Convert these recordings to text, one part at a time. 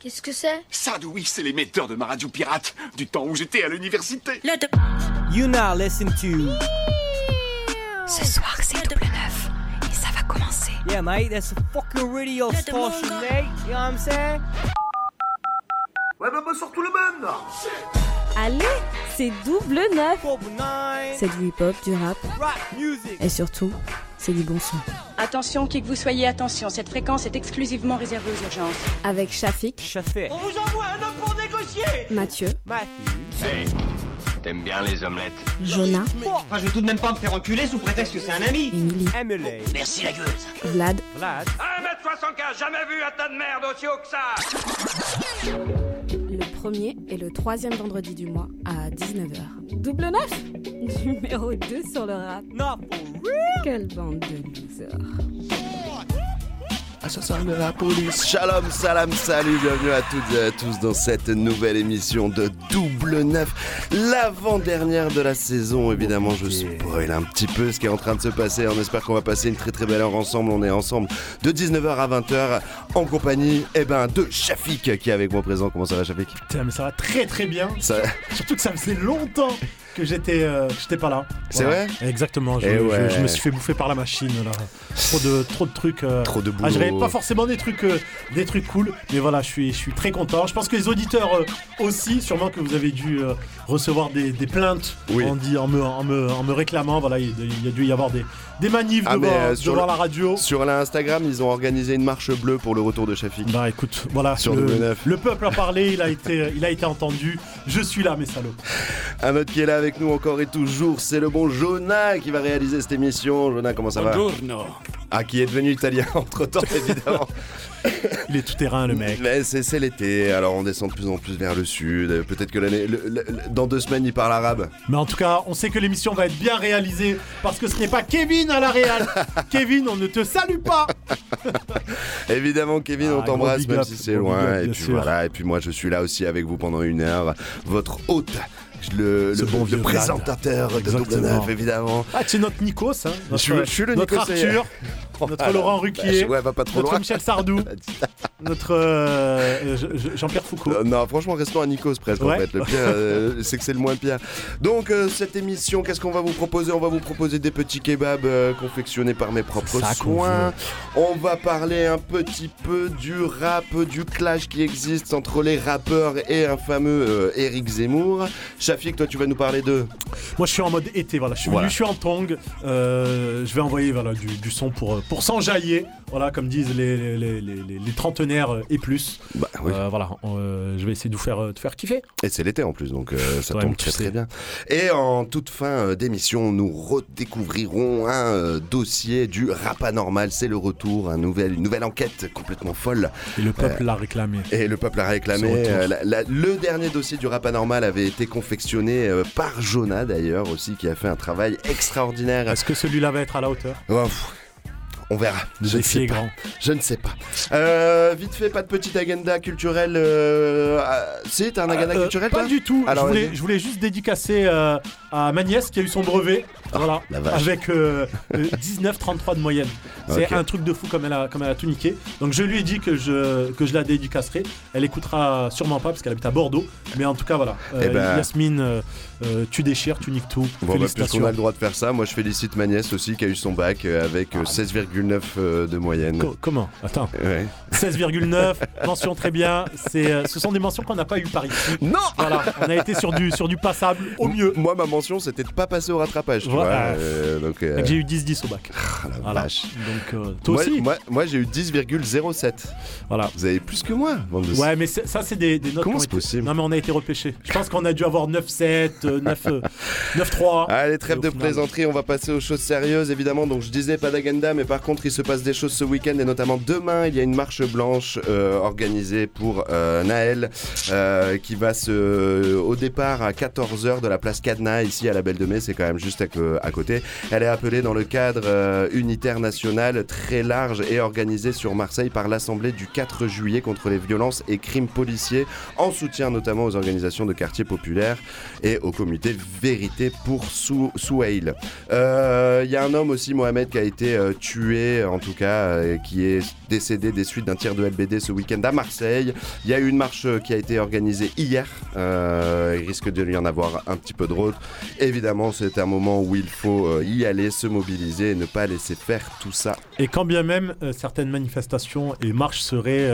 Qu'est-ce que c'est? Ça, oui, c'est l'émetteur de ma radio pirate du temps où j'étais à l'université. You now listen to. Ce soir, c'est double neuf. Et ça va commencer. Yeah, mate, that's a fucking radio station, mate. You know what I'm saying? Ouais, bah, bah surtout le même là Allez, c'est double neuf. C'est du hip-hop, du rap Rap music. et surtout, c'est du bon son. Attention, qui que vous soyez, attention, cette fréquence est exclusivement réservée aux urgences. Avec Shafik, Chafé. On vous envoie un homme pour négocier. Mathieu, Matthew. Hey, t'aimes bien les omelettes Jonah, Enfin, je vais tout de même pas me faire enculer sous prétexte que c'est un ami. Emily, Emily. Merci la gueuse. Vlad, Vlad. 1m75, jamais vu un tas de merde aussi haut que ça le premier et le troisième vendredi du mois à 19h. Double neuf Numéro 2 sur le rap. Not for real. Quelle bande de losers. Ah, ça sent de la police. Shalom, salam, salut, bienvenue à toutes et à tous dans cette nouvelle émission de Double Neuf, l'avant-dernière de la saison. Évidemment, je spoil un petit peu ce qui est en train de se passer. On espère qu'on va passer une très très belle heure ensemble. On est ensemble de 19h à 20h en compagnie eh ben, de Shafik qui est avec moi présent. Comment ça va, Shafik? Putain, mais ça va très très bien. ça... Surtout que ça faisait longtemps que j'étais euh, j'étais pas là. C'est vrai Exactement. Je, Eh je- ouais. je me suis fait bouffer par la machine là. Trop de trop de trucs. euh, Trop de Ah, je boulot. pas forcément des trucs euh, des trucs cool, mais voilà, je suis je suis très content. Je pense que les auditeurs euh, aussi, sûrement que vous avez dû euh, recevoir des, des plaintes Oui. en, dit, en, me, en, me, en me réclamant. Voilà, il, il y a dû y avoir des, des manifs Ah, devant, euh, sur devant le- la radio. Sur l'Instagram, ils ont organisé une marche bleue pour le retour de Shafik. Bah écoute, voilà, Sur le, Neuf. le peuple a parlé, il a été, il a été entendu. Je suis là, mes salauds. Un autre qui est là avec nous encore et toujours, c'est le bon Jonah qui va réaliser cette émission. Jonah, comment ça va? Ah, qui est devenu italien entre temps, évidemment. Il est tout terrain, le mec. Mais c'est l'été, alors on descend de plus en plus vers le sud. Peut-être que l'année, dans deux semaines, il parle arabe. Mais en tout cas, on sait que l'émission va être bien réalisée parce que ce n'est pas Kevin à la réal. Kevin, on ne te salue pas. Évidemment, Kevin, Ah, on t'embrasse, gros big même up, si c'est loin. up, et puis sûr. voilà, et puis moi, je suis là aussi avec vous pendant une heure. Votre hôte, le, bon le vieux présentateur de Double Exactement. Neuf, évidemment. Ah, c'est notre Nikos, hein. Je suis- je suis le notre Nikos, Arthur, notre Voilà. Laurent Ruquier, Ouais, va pas trop notre loin. Michel Sardou, notre euh, Je- Jean-Pierre Foucault. Euh, non, franchement, restons à Nikos presque en Ouais. fait. Le pire, euh, c'est que c'est le moins pire. Donc, euh, cette émission, qu'est-ce qu'on va vous proposer? On va vous proposer des petits kebabs euh, confectionnés par mes propres ça soins. On va parler un petit peu du rap, du clash qui existe entre les rappeurs et un fameux euh, Eric Zemmour. Shafik, toi, tu vas nous parler de. Moi, je suis en mode été, voilà. Je suis Voilà. venu, je suis en tong. Euh, je vais envoyer voilà, du, du son pour, euh, pour s'enjailler, voilà, comme disent les, les, les, les- les trentenaires et plus. Bah oui. Euh, voilà, euh, je vais essayer de vous faire, euh, te faire kiffer. Et c'est l'été en plus, donc euh, ça Ouais, tombe très sais. très bien. Et en toute fin d'émission, nous redécouvrirons un dossier du rap anormal. C'est le retour, un nouvel, une nouvelle enquête complètement folle. Et le peuple l'a réclamé. Et le peuple réclamé. La- la- le dernier dossier du rap anormal avait été confectionné par Jonah d'ailleurs aussi, qui a fait un travail extraordinaire. Est-ce que celui-là va être à la hauteur? Oh, on verra. Je ne sais pas. grand. Je ne sais pas. Euh, vite fait, pas de petite agenda culturelle. Euh... ah, si, t'as un agenda Euh, culturel Pas du tout. Alors, je, voulais, vas-y. je voulais juste dédicacer euh, à ma nièce qui a eu son brevet. voilà. la vache. Avec euh, euh, 19,33 de moyenne. C'est un truc de fou comme elle, a, comme elle a tout niqué. Donc je lui ai dit que je, que je la dédicacerai. Elle écoutera sûrement pas parce qu'elle habite à Bordeaux. Mais en tout cas, voilà. Eh ben- Yasmine, euh, tu déchires, tu niques tout. Bon, bah, puisqu'on a le droit de faire ça, moi je félicite ma nièce aussi qui a eu son bac avec euh, 16,9 euh, de moyenne. Co- comment? Attends. Ouais. 16,9, mention très bien. C'est, euh, ce sont des mentions qu'on n'a pas eues par ici. Non Voilà, on a été sur du, sur du passable au mieux. Moi, ma mention, c'était de pas passer au rattrapage, Voilà. euh, donc, euh, j'ai eu 10-10 au bac. ah, la Voilà. vache. Donc euh, toi Moi, aussi moi, moi, j'ai eu 10,07. Voilà. Vous avez plus que moi, de- Ouais, mais ça, c'est des, des notes. Comment c'est été- possible Non, mais on a été repêchés. Je pense qu'on a dû avoir 9-7, euh, 9, euh, 9-3. Allez, trêve de final- plaisanterie, on va passer aux choses sérieuses évidemment. Donc je disais pas d'agenda, mais par contre il se passe des choses ce week-end et notamment demain il y a une marche blanche euh, organisée pour euh, Naël euh, qui va se au départ à 14h de la place Cadena ici à la Belle de Mai, c'est quand même juste à, côté. Elle est appelée dans le cadre unitaire national très large et organisé sur Marseille par l'Assemblée du 4 juillet contre les violences et crimes policiers en soutien notamment aux organisations de quartiers populaires et au comité Vérité pour Sou Souhail. Euh, Il y a un homme aussi, Mohamed, qui a été tué en tout cas, euh, qui est décédé des suites d'un tir de LBD ce week-end à Marseille. Il y a eu une marche euh, qui a été organisée hier. Euh, il risque de y en avoir un petit peu d'autres. Évidemment, c'est un moment où il faut y aller, se mobiliser et ne pas laisser faire tout ça. Et quand bien même certaines manifestations et marches seraient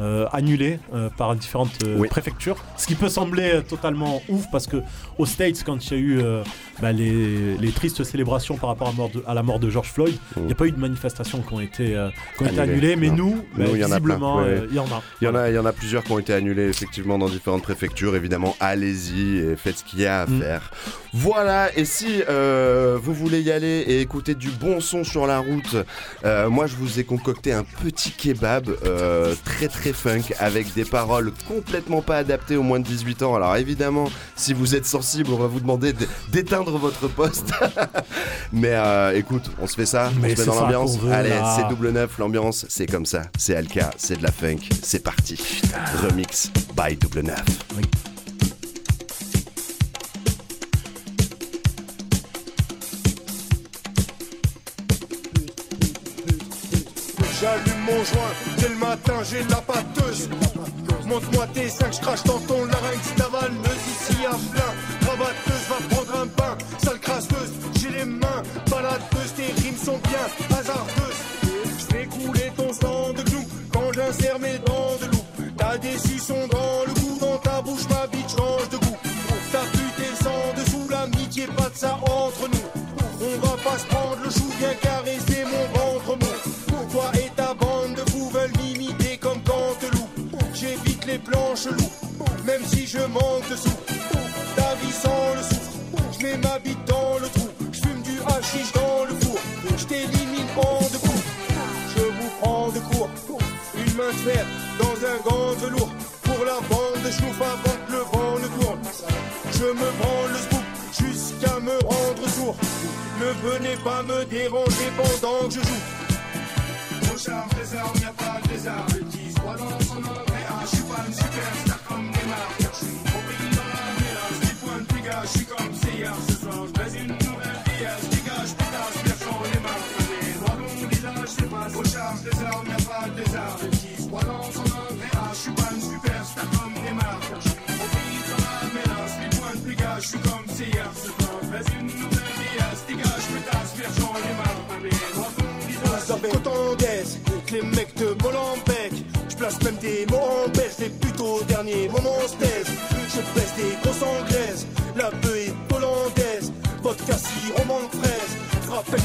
euh, annulées euh, par différentes euh, Oui. préfectures, ce qui peut sembler euh, totalement ouf parce que aux States, quand il y a eu bah, les, les tristes célébrations par rapport à, mort de- à la mort de George Floyd, il n'y a pas eu de manifestations qui ont été, qui ont été Annulées, annulées, mais non. nous, bah, Nous, il y en a visiblement, il y en a. Il y en a, il y en a plusieurs qui ont été annulés effectivement dans différentes préfectures. Évidemment, allez-y et faites ce qu'il y a à Mm. faire. Voilà. Et si euh, vous voulez y aller et écouter du bon son sur la route, euh, moi je vous ai concocté un petit kebab euh, très très funk avec des paroles complètement pas adaptées aux moins de 18 ans. Alors évidemment, si vous êtes sensible, on va vous demander d'éteindre votre poste. Mais écoute, on se fait ça, Mais on se met dans l'ambiance. Allez, c'est double neuf, l'ambiance, c'est comme ça. C'est Alka, c'est de la funk, c'est parti. Remix by double neuf. J'allume mon joint, dès le matin j'ai la pâteuse. Montre-moi tes cinq, je crache dans ton larynx, t'avaleuse ici à plein. Rabatteuse, va prendre un bain, sale crasseuse, j'ai les mains baladeuse, tes rimes sont bien hasardeuses. Je fais couler ton sang de clou quand j'insère mes dents de loup. T'as des suçons dans le cou, dans ta bouche, ma bite change de goût. T'as pu tes sang dessous, l'amitié, pas de ça entre nous. On va pas se prendre le chou, viens caresser les plans chelous, même si je manque de sous. Ta vie sans le souffre, je mets ma bite dans le trou. Je fume du hashish dans le four, je t'élimine en deux coups. Je vous prends de court, une main de fer dans un gant de velours. Pour la bande de avant que le vent ne tourne. Je me prends le scoop jusqu'à me rendre sourd. Ne venez pas me déranger pendant que je joue. Au charme des armes, y'a pas de lézard. Le 10, crois dans son nom. Et ah, je suis pas une superstar comme Neymar.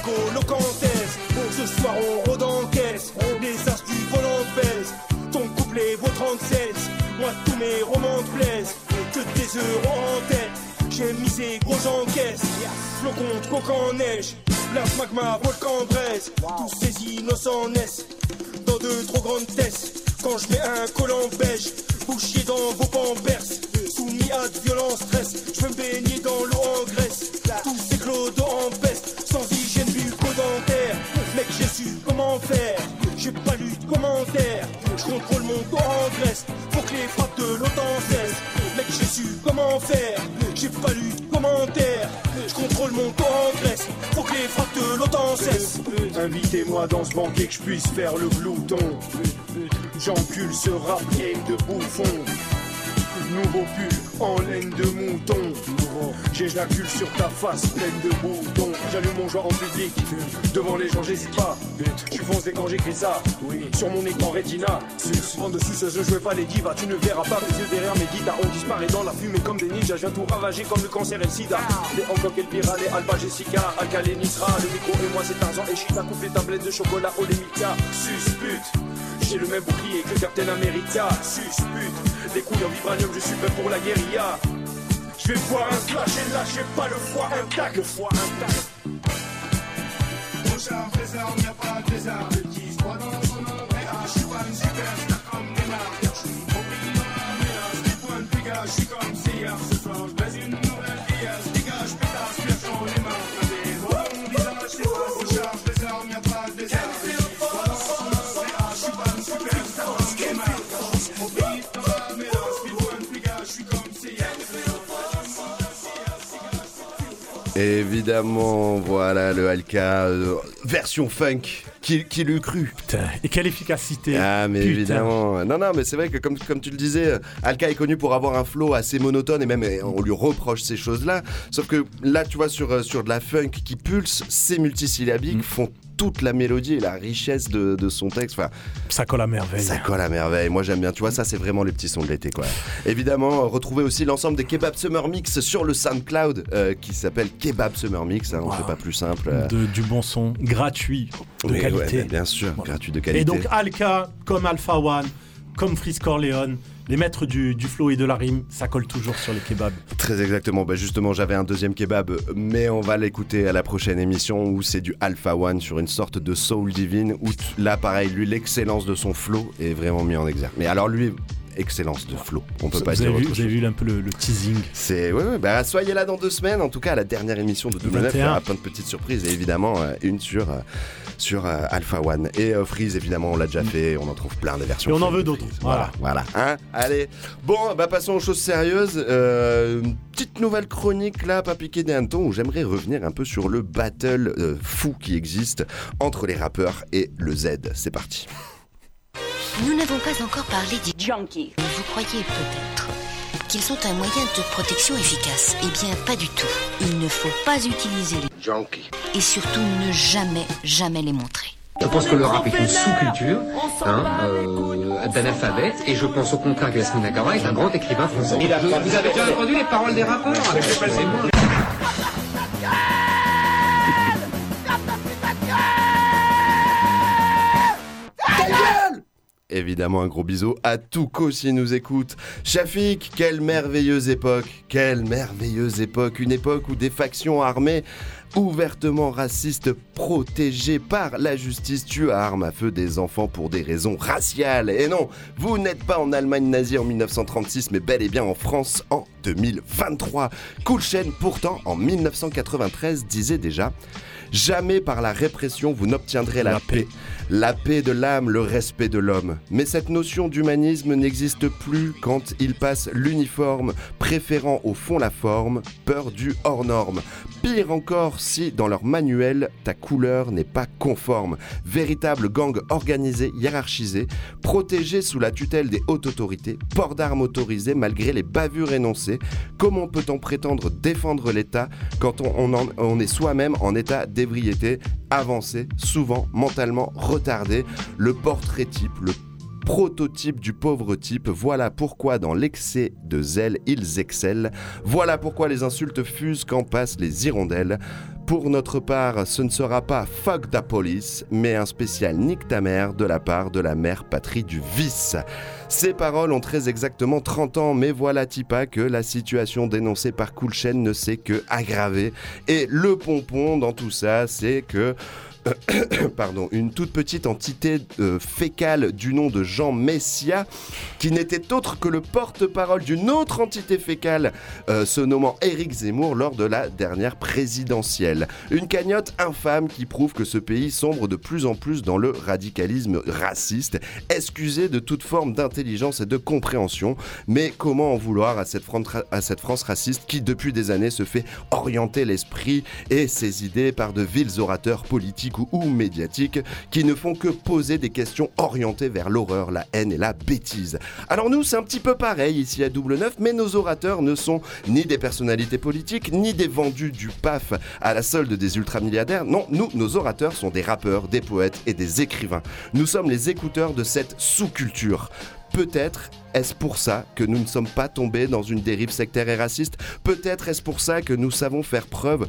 Colocantaise. Ce soir on rôde en caisse, les as du volant de baise. Ton couplet vaut 36, moi tous mes romans te plaisent. Que des euros en tête, j'ai misé gros j'encaisse. Flot contre coq en neige, la magma volcan braise. Tous ces innocents naissent dans de trop grandes tests. Quand je mets un collant beige, bouchier dans vos pamperses. Soumis à de violents stress, je veux me baigner dans l'eau en graisse. Tous ces clodos en j'ai pas lu de commentaires. Je contrôle mon dos en graisse, faut que les frappes de l'OTAN cessent. Mec, j'ai su comment faire, j'ai pas lu de commentaires. Je contrôle mon dos en graisse, faut que les frappes de l'OTAN cessent. Invitez-moi dans ce banquet que je puisse faire le glouton. J'encule ce rap game de bouffon. Nouveau pull en laine de mouton. J'éjacule sur ta face pleine de boutons. J'allume mon joint en public. Devant les gens, j'hésite pas. Je suis foncé quand j'écris ça. Sur mon écran Retina. En dessus, ce je jouais pas les divas. Tu ne verras pas mes yeux derrière mes guitares. On disparaît dans la fumée comme des ninjas. Je viens tout ravager comme le cancer et le sida. Les Hancock et le Pira, les Alba Jessica. Alka, les Nisra. Le micro et moi, c'est Tarzan et Chita. Coupe les tablettes de chocolat au Lemika. Suspute. J'ai le même bouclier que Captain America. Suspute. Les couilles en vibranium, je suis fait pour la guérilla. Je vais voir un slash et lâcher pas le foie intact. Le foie intact. Au charme des armes, y'a pas de désarme. Le 10, crois dans son nom. Pas une superstar Évidemment, voilà le Alka euh, version funk Qui, qui l'eût cru Putain, et quelle efficacité Ah mais Putain. évidemment. Non non mais c'est vrai que comme, comme tu le disais, euh, Alka est connu pour avoir un flow assez monotone et même euh, on lui reproche ces choses-là. Sauf que là tu vois sur, sur de la funk qui pulse, ces multisyllabiques Mm. font toute la mélodie et la richesse de, de son texte. Enfin, Ça colle à merveille. ça colle à merveille. Moi j'aime bien. Tu vois ça c'est vraiment les petits sons de l'été quoi. Évidemment, retrouvez aussi l'ensemble des Kebab Summer Mix sur le SoundCloud euh, qui s'appelle Kebab Summer Mix. hein, on Wow. fait pas plus simple. euh. De- du bon son, gratuit, de ouais, qualité. bien sûr, Voilà. gratuit de qualité. Et donc Alka, comme Alpha One, comme Freeze Corleone, les maîtres du, du flow et de la rime, ça colle toujours sur les kebabs. Très exactement. Bah justement, j'avais un deuxième kebab, mais on va l'écouter à la prochaine émission où c'est du Alpha One sur une sorte de soul divine. Où là, pareil, lui, l'excellence de son flow est vraiment mis en exergue. Mais alors lui, excellence de flow. On peut Vous pas avez, dire vu, autre vous avez vu un peu le, le teasing C'est ouais, ouais, bah soyez là dans deux semaines. En tout cas, à la dernière émission de Double 9, il y 21. aura plein de petites surprises et évidemment euh, une sur euh, sur euh, Alpha One et Freeze. Évidemment, on l'a déjà fait. On en trouve plein des versions. Et on en veut d'autres. Voilà, Voilà. voilà. Hein Allez. Bon, bah passons aux choses sérieuses. Une petite nouvelle chronique là, pas piqué des hannetons, où j'aimerais revenir un peu sur le battle fou qui existe entre les rappeurs et le Z. C'est parti. Nous n'avons pas encore parlé des Junkie. Vous croyez peut-être qu'ils sont un moyen de protection efficace Eh bien, pas du tout. Il ne faut pas utiliser les Junkie. et surtout ne jamais, jamais les montrer. Je pense que le rap est une sous-culture hein, euh, d'analphabète et je pense au contraire que Yasmina Nakamura est un grand écrivain français. Vous avez déjà entendu les paroles des rappeurs? Évidemment, un gros bisou à Touko s'il nous écoute. Shafik, quelle merveilleuse époque, quelle merveilleuse époque, une époque où des factions armées ouvertement racistes protégées par la justice tuent à armes à feu des enfants pour des raisons raciales. Et non, vous n'êtes pas en Allemagne nazie en 1936, mais bel et bien en France en 2023. Cool Chain, pourtant, en 1993, disait déjà Jamais par la répression vous n'obtiendrez la, La paix. paix. La paix de l'âme, le respect de l'homme. Mais cette notion d'humanisme n'existe plus quand il passe l'uniforme, préférant au fond la forme, peur du hors norme. Pire encore si dans leur manuel, ta couleur n'est pas conforme. Véritable gang organisé, hiérarchisé, protégé sous la tutelle des hautes autorités, port d'armes autorisé malgré les bavures énoncées. Comment peut-on prétendre défendre l'État quand on, on est soi-même en état d'ébriété, avancé, souvent mentalement Le portrait type, le prototype du pauvre type. Voilà pourquoi dans l'excès de zèle, ils excellent. Voilà pourquoi les insultes fusent quand passent les hirondelles. Pour notre part, ce ne sera pas fuck the police, mais un spécial nique ta mère de la part de la mère patrie du vice. Ces paroles ont très exactement 30 ans, mais voilà Tipa que la situation dénoncée par Cool Chain ne s'est que aggravée. Et le pompon dans tout ça, c'est que pardon, une toute petite entité euh, fécale du nom de Jean Messia, qui n'était autre que le porte-parole d'une autre entité fécale, euh, se nommant Éric Zemmour lors de la dernière présidentielle. Une cagnotte infâme qui prouve que ce pays sombre de plus en plus dans le radicalisme raciste, excusé de toute forme d'intelligence et de compréhension, mais comment en vouloir à cette, à cette France raciste qui depuis des années se fait orienter l'esprit et ses idées par de vils orateurs politiques ou, médiatiques qui ne font que poser des questions orientées vers l'horreur, la haine et la bêtise. Alors nous, c'est un petit peu pareil ici à Double Neuf, mais nos orateurs ne sont ni des personnalités politiques, ni des vendus du PAF à la solde des ultramilliardaires. Non, nous, nos orateurs sont des rappeurs, des poètes et des écrivains. Nous sommes les écouteurs de cette sous-culture. Peut-être est-ce pour ça que nous ne sommes pas tombés dans une dérive sectaire et raciste Peut-être est-ce pour ça que nous savons faire preuve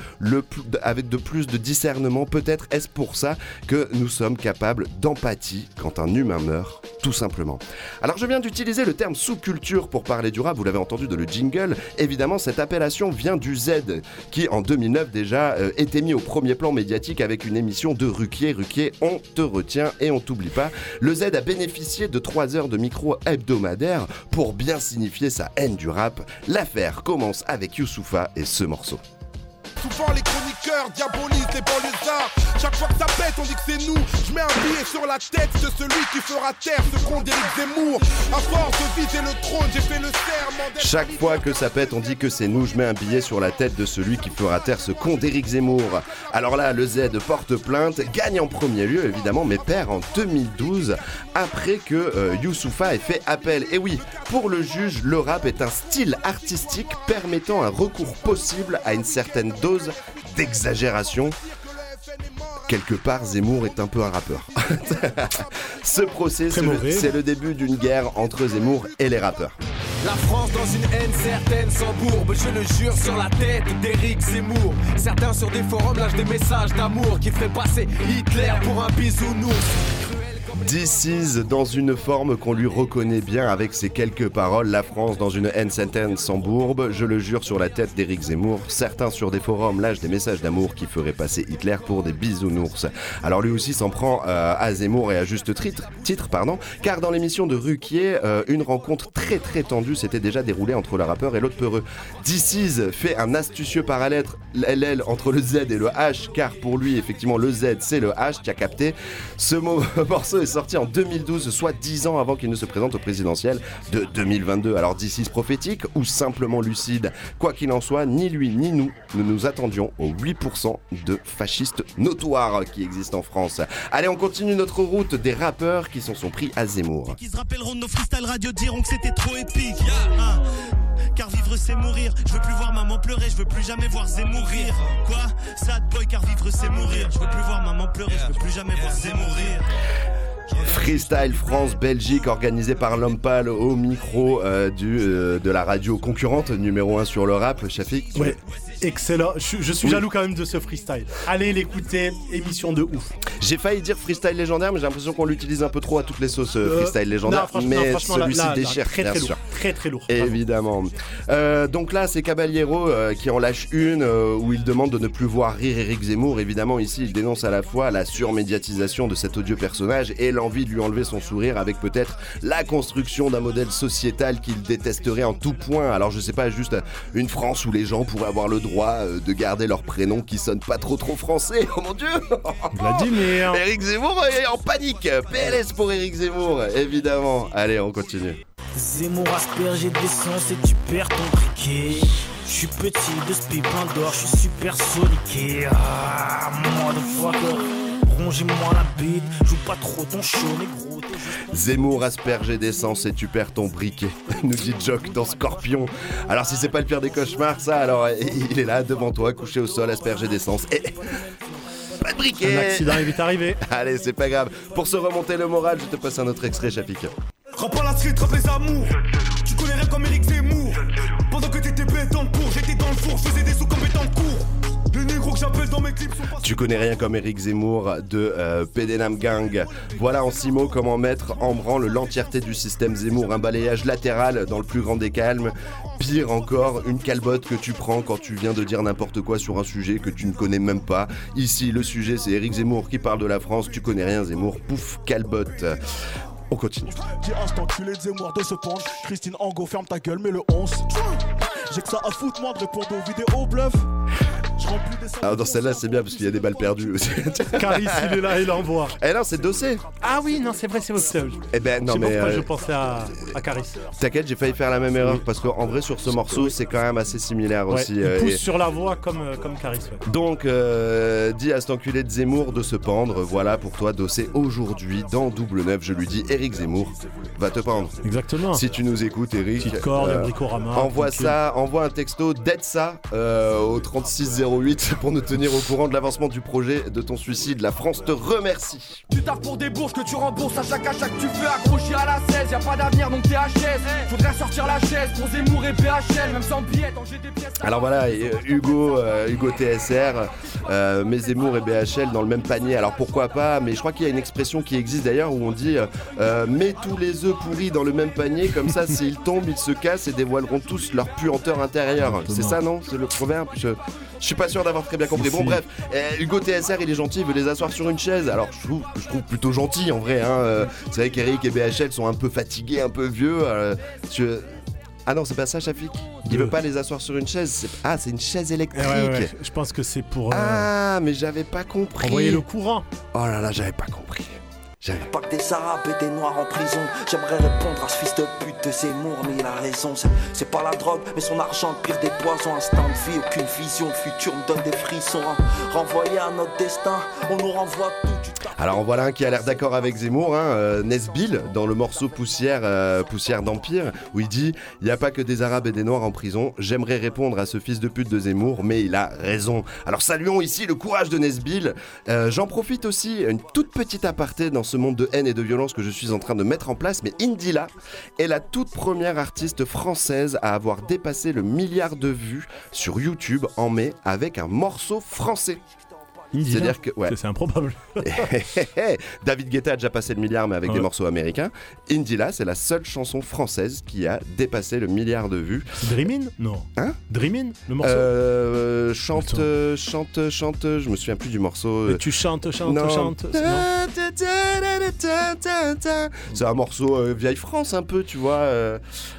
avec de plus de discernement Peut-être est-ce pour ça que nous sommes capables d'empathie quand un humain meurt Tout simplement. Alors je viens d'utiliser le terme sous-culture pour parler du rap, vous l'avez entendu dans le jingle. Évidemment, cette appellation vient du Z, qui en 2009 déjà euh, était mis au premier plan médiatique avec une émission de Ruquier. Ruquier, on te retient et on t'oublie pas. Le Z a bénéficié de 3 heures de micro hebdomadaire pour bien signifier sa haine du rap. L'affaire commence avec Youssoufa et ce morceau. Souvent les chroniqueurs diabolisent les banlieusards. Chaque fois que ça pète, on dit que c'est nous. Je mets un billet sur la tête de celui qui fera taire ce con d'Éric Zemmour. À force de viser le trône, j'ai fait le serment Chaque fois que ça pète, on dit que c'est nous. Je mets un billet sur la tête de celui qui fera taire ce con d'Éric Zemmour. Alors là, le Z porte plainte, gagne en premier lieu évidemment, mais perd en 2012 après que euh, Youssoufa ait fait appel. Et oui, pour le juge, le rap est un style artistique permettant un recours possible à une certaine dose d'exagération. Quelque part, Zemmour est un peu un rappeur. Ce procès, c'est le début d'une guerre entre Zemmour et les rappeurs. La France dans une haine certaine sans bourbe, je le jure sur la tête d'Éric Zemmour. Certains sur des forums lâchent des messages d'amour qui feraient passer Hitler pour un bisounours. Is dans une forme qu'on lui reconnaît bien avec ces quelques paroles. La France dans une haine certaine sans bourbe. Je le jure sur la tête d'Éric Zemmour. Certains sur des forums lâchent des messages d'amour qui feraient passer Hitler pour des bisounours. Alors lui aussi s'en prend euh, à Zemmour et à juste titre, titre pardon, car dans l'émission de Ruquier, euh, une rencontre très très tendue s'était déjà déroulée entre le rappeur et l'autre peureux. Is fait un astucieux parallèle LL entre le Z et le H, car pour lui effectivement le Z c'est le H, tu as capté. Ce mo- morceau est sorti en 2012, soit 10 ans avant qu'il ne se présente au présidentiel de 2022. Alors d'ici prophétique ou simplement lucide, quoi qu'il en soit, ni lui ni nous ne nous attendions aux 8% de fascistes notoires qui existent en France. Allez, on continue notre route des rappeurs qui s'en sont pris à Zemmour. Qui se rappelleront de nos freestyle radio diront que c'était trop épique. Hein. Car vivre c'est mourir. Je veux plus voir maman pleurer, je veux plus jamais voir Zemmour rire. Quoi? Sad boy, car vivre c'est mourir. Je veux plus voir maman pleurer, je veux plus jamais voir Zemmour rire. Freestyle France-Belgique organisé par l'homme pâle au micro euh, du, euh, de la radio concurrente numéro 1 sur le rap, Ouais, excellent. Je, suis- je suis Oui. jaloux quand même de ce freestyle. Allez l'écouter, émission de ouf. J'ai failli dire freestyle légendaire, mais j'ai l'impression qu'on l'utilise un peu trop à toutes les sauces euh, Euh, freestyle légendaire. non, franchement- mais celui-ci déchire, très, bien très sûr. lourd. Très très lourd. Évidemment. Euh, donc là, c'est Caballero euh, qui en lâche une où il demande de ne plus voir rire Eric Zemmour. Évidemment, ici, il dénonce à la fois la surmédiatisation de cet odieux personnage et l'envie de lui enlever son sourire avec peut-être la construction d'un modèle sociétal qu'il détesterait en tout point. Alors, je sais pas, juste une France où les gens pourraient avoir le droit euh, de garder leur prénom qui sonne pas trop trop français. Oh mon dieu Vladimir Eric Zemmour est en panique PLS pour Eric Zemmour, évidemment. Allez, on continue. Zemmour aspergé d'essence et tu perds ton briquet. Je suis petit de ce pépin d'or, je suis super soniqué. Ah, motherfucker. Rongez-moi la bite, joue pas trop ton show, négro. Zemmour aspergé d'essence et tu perds ton briquet, nous dit Jock dans Scorpion. Alors si c'est pas le pire des cauchemars, ça, alors euh, il est là devant toi, couché au sol, aspergé d'essence et pas de briquet. Un accident est vite arrivé. Allez, c'est pas grave. Pour se remonter le moral, je te passe un autre extrait, Chafik. Rap à la street, rap les amours. Tu connais rien comme Eric Zemmour de euh, PDNAM Gang. Voilà en six mots comment mettre en branle l'entièreté du système Zemmour. Un balayage latéral dans le plus grand des calmes. Pire encore, une calbotte que tu prends quand tu viens de dire n'importe quoi sur un sujet que tu ne connais même pas. Ici, le sujet, c'est Eric Zemmour qui parle de la France. Tu connais rien, Zemmour. Pouf, calbotte. On continue. Dis instant enculé de Zemmour de se pendre. Christine Angot, ferme ta gueule, mais le 11. J'ai que ça à foutre, moi, de répondre aux vidéos bluff. Alors ah, dans celle-là, c'est bien parce qu'il y a des balles perdues aussi. Caris, il est là, il envoie. Eh non, c'est Dossé. Ah oui, non, c'est vrai, c'est Dossé. Eh ben, non, mais. Pourquoi euh... je pensais à, à Caris. T'inquiète, j'ai failli faire la même erreur parce qu'en vrai, sur ce morceau, c'est quand même assez similaire aussi. Il euh, pousse sur la voix comme, euh, comme Caris. Donc, euh, dis à cet enculé de Zemmour de se pendre. Voilà pour toi, Dossé, aujourd'hui, dans Double Neuf. Je lui dis, Eric Zemmour, va te pendre. Exactement. Si tu nous écoutes, Eric. Petite corde, bricorama. Envoie ça, envoie un texto, dette ça au 36 08 pour nous tenir au courant de l'avancement du projet de ton suicide. La France te remercie. Tu tard pour des bourses que tu rembourses à chaque achat que tu fais. Accroché à la 16, y a pas d'avenir donc t'es HS. Faudrait sortir la chaise pour Zemmour et PHL, même sans billets, j'ai des pièces. Alors voilà, euh, Hugo, euh, Hugo TSR, euh, mais Zemmour et BHL dans le même panier. Alors pourquoi pas Mais je crois qu'il y a une expression qui existe d'ailleurs où on dit euh, euh mets tous les œufs pourris dans le même panier, comme ça s'ils tombent, ils se cassent et dévoileront tous leur puanteur intérieure. C'est ça non? C'est le proverbe? Je... Je suis pas sûr d'avoir très bien compris. Bon bref, euh, Hugo TSR il est gentil, il veut les asseoir sur une chaise. Alors je trouve, je trouve plutôt gentil en vrai. Hein. Euh, C'est vrai qu'Eric et BHL sont un peu fatigués, un peu vieux. euh, je- Ah non, c'est pas ça, Shafik. Il veut pas les asseoir sur une chaise. c'est- Ah, c'est une chaise électrique. Eh ouais, ouais, je pense que c'est pour euh, Ah, mais j'avais pas compris. envoyer le courant. Oh là là, j'avais pas compris. Pas que des arabes et des noirs en prison. J'aimerais répondre à ce fils de pute de Zemmour, mais il a raison. C'est- pas la drogue, mais son argent, pire des poisons. Instant de vie, aucune vision. Le futur me donne des frissons. hein. Renvoyé à notre destin, on nous renvoie tout. Alors voilà un qui a l'air d'accord avec Zemmour, hein, euh, Nesbill, dans le morceau Poussière, euh, Poussière d'Empire, où il dit Il n'y a pas que des Arabes et des Noirs en prison. J'aimerais répondre à ce fils de pute de Zemmour, mais il a raison. Alors saluons ici le courage de Nesbill. Euh, J'en profite aussi, une toute petite aparté dans ce monde de haine et de violence que je suis en train de mettre en place, mais Indila est la toute première artiste française à avoir dépassé le milliard de vues sur YouTube en mai avec un morceau français. C'est-à-dire que ouais. C'est improbable. David Guetta a déjà passé le milliard, mais avec des morceaux américains. Indila, c'est la seule chanson française qui a dépassé le milliard de vues. Dreamin Non. Hein Dreamin Le morceau Euh, chante, Attends. euh, chante, chante, je me souviens plus du morceau. Mais Tu chantes, chantes, Non. chantes. C'est un morceau euh, vieille France un peu, tu vois. euh,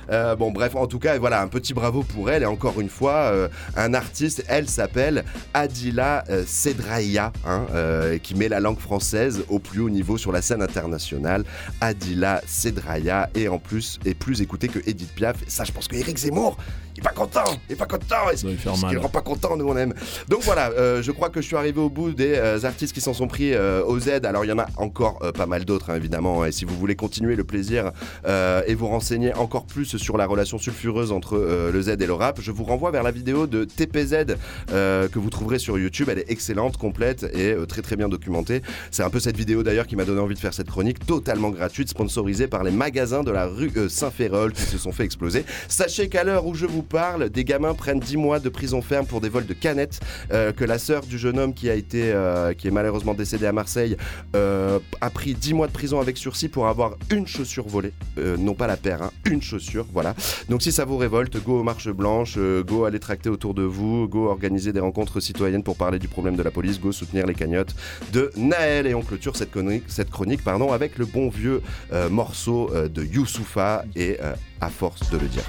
euh, bon, bref, en tout cas, voilà, un petit bravo pour elle. Et encore une fois, euh, un artiste, elle s'appelle Adila euh, Hein, euh, qui met la langue française au plus haut niveau sur la scène internationale. Adila Sedraïa, et en plus, est plus écoutée que Edith Piaf. Et ça, je pense que Eric Zemmour, il est pas content, il est pas content. Est-ce mal. qu'il rend pas content, nous on aime. Donc voilà, euh, je crois que je suis arrivé au bout des euh, artistes qui s'en sont pris euh, au Z. Alors il y en a encore pas mal d'autres, hein, évidemment. Et si vous voulez continuer le plaisir et vous renseigner encore plus sur la relation sulfureuse entre le Z et le rap, je vous renvoie vers la vidéo de TPZ que vous trouverez sur YouTube. Elle est excellente, et euh, très très bien documentée. C'est un peu cette vidéo d'ailleurs qui m'a donné envie de faire cette chronique totalement gratuite, sponsorisée par les magasins de la rue euh, Saint-Férol qui se sont fait exploser. Sachez qu'à l'heure où je vous parle, des gamins prennent 10 mois de prison ferme pour des vols de canettes, euh, que la sœur du jeune homme qui a été, qui est malheureusement décédé à Marseille, a pris 10 mois de prison avec sursis pour avoir une chaussure volée, non pas la paire, hein, une chaussure, voilà. Donc si ça vous révolte, go aux marches blanches, go aller tracter autour de vous, go organiser des rencontres citoyennes pour parler du problème de la police, soutenir les cagnottes de Naël. Et on clôture cette chronique, avec le bon vieux euh, morceau euh, de Youssoufa. Et euh, à force de le dire.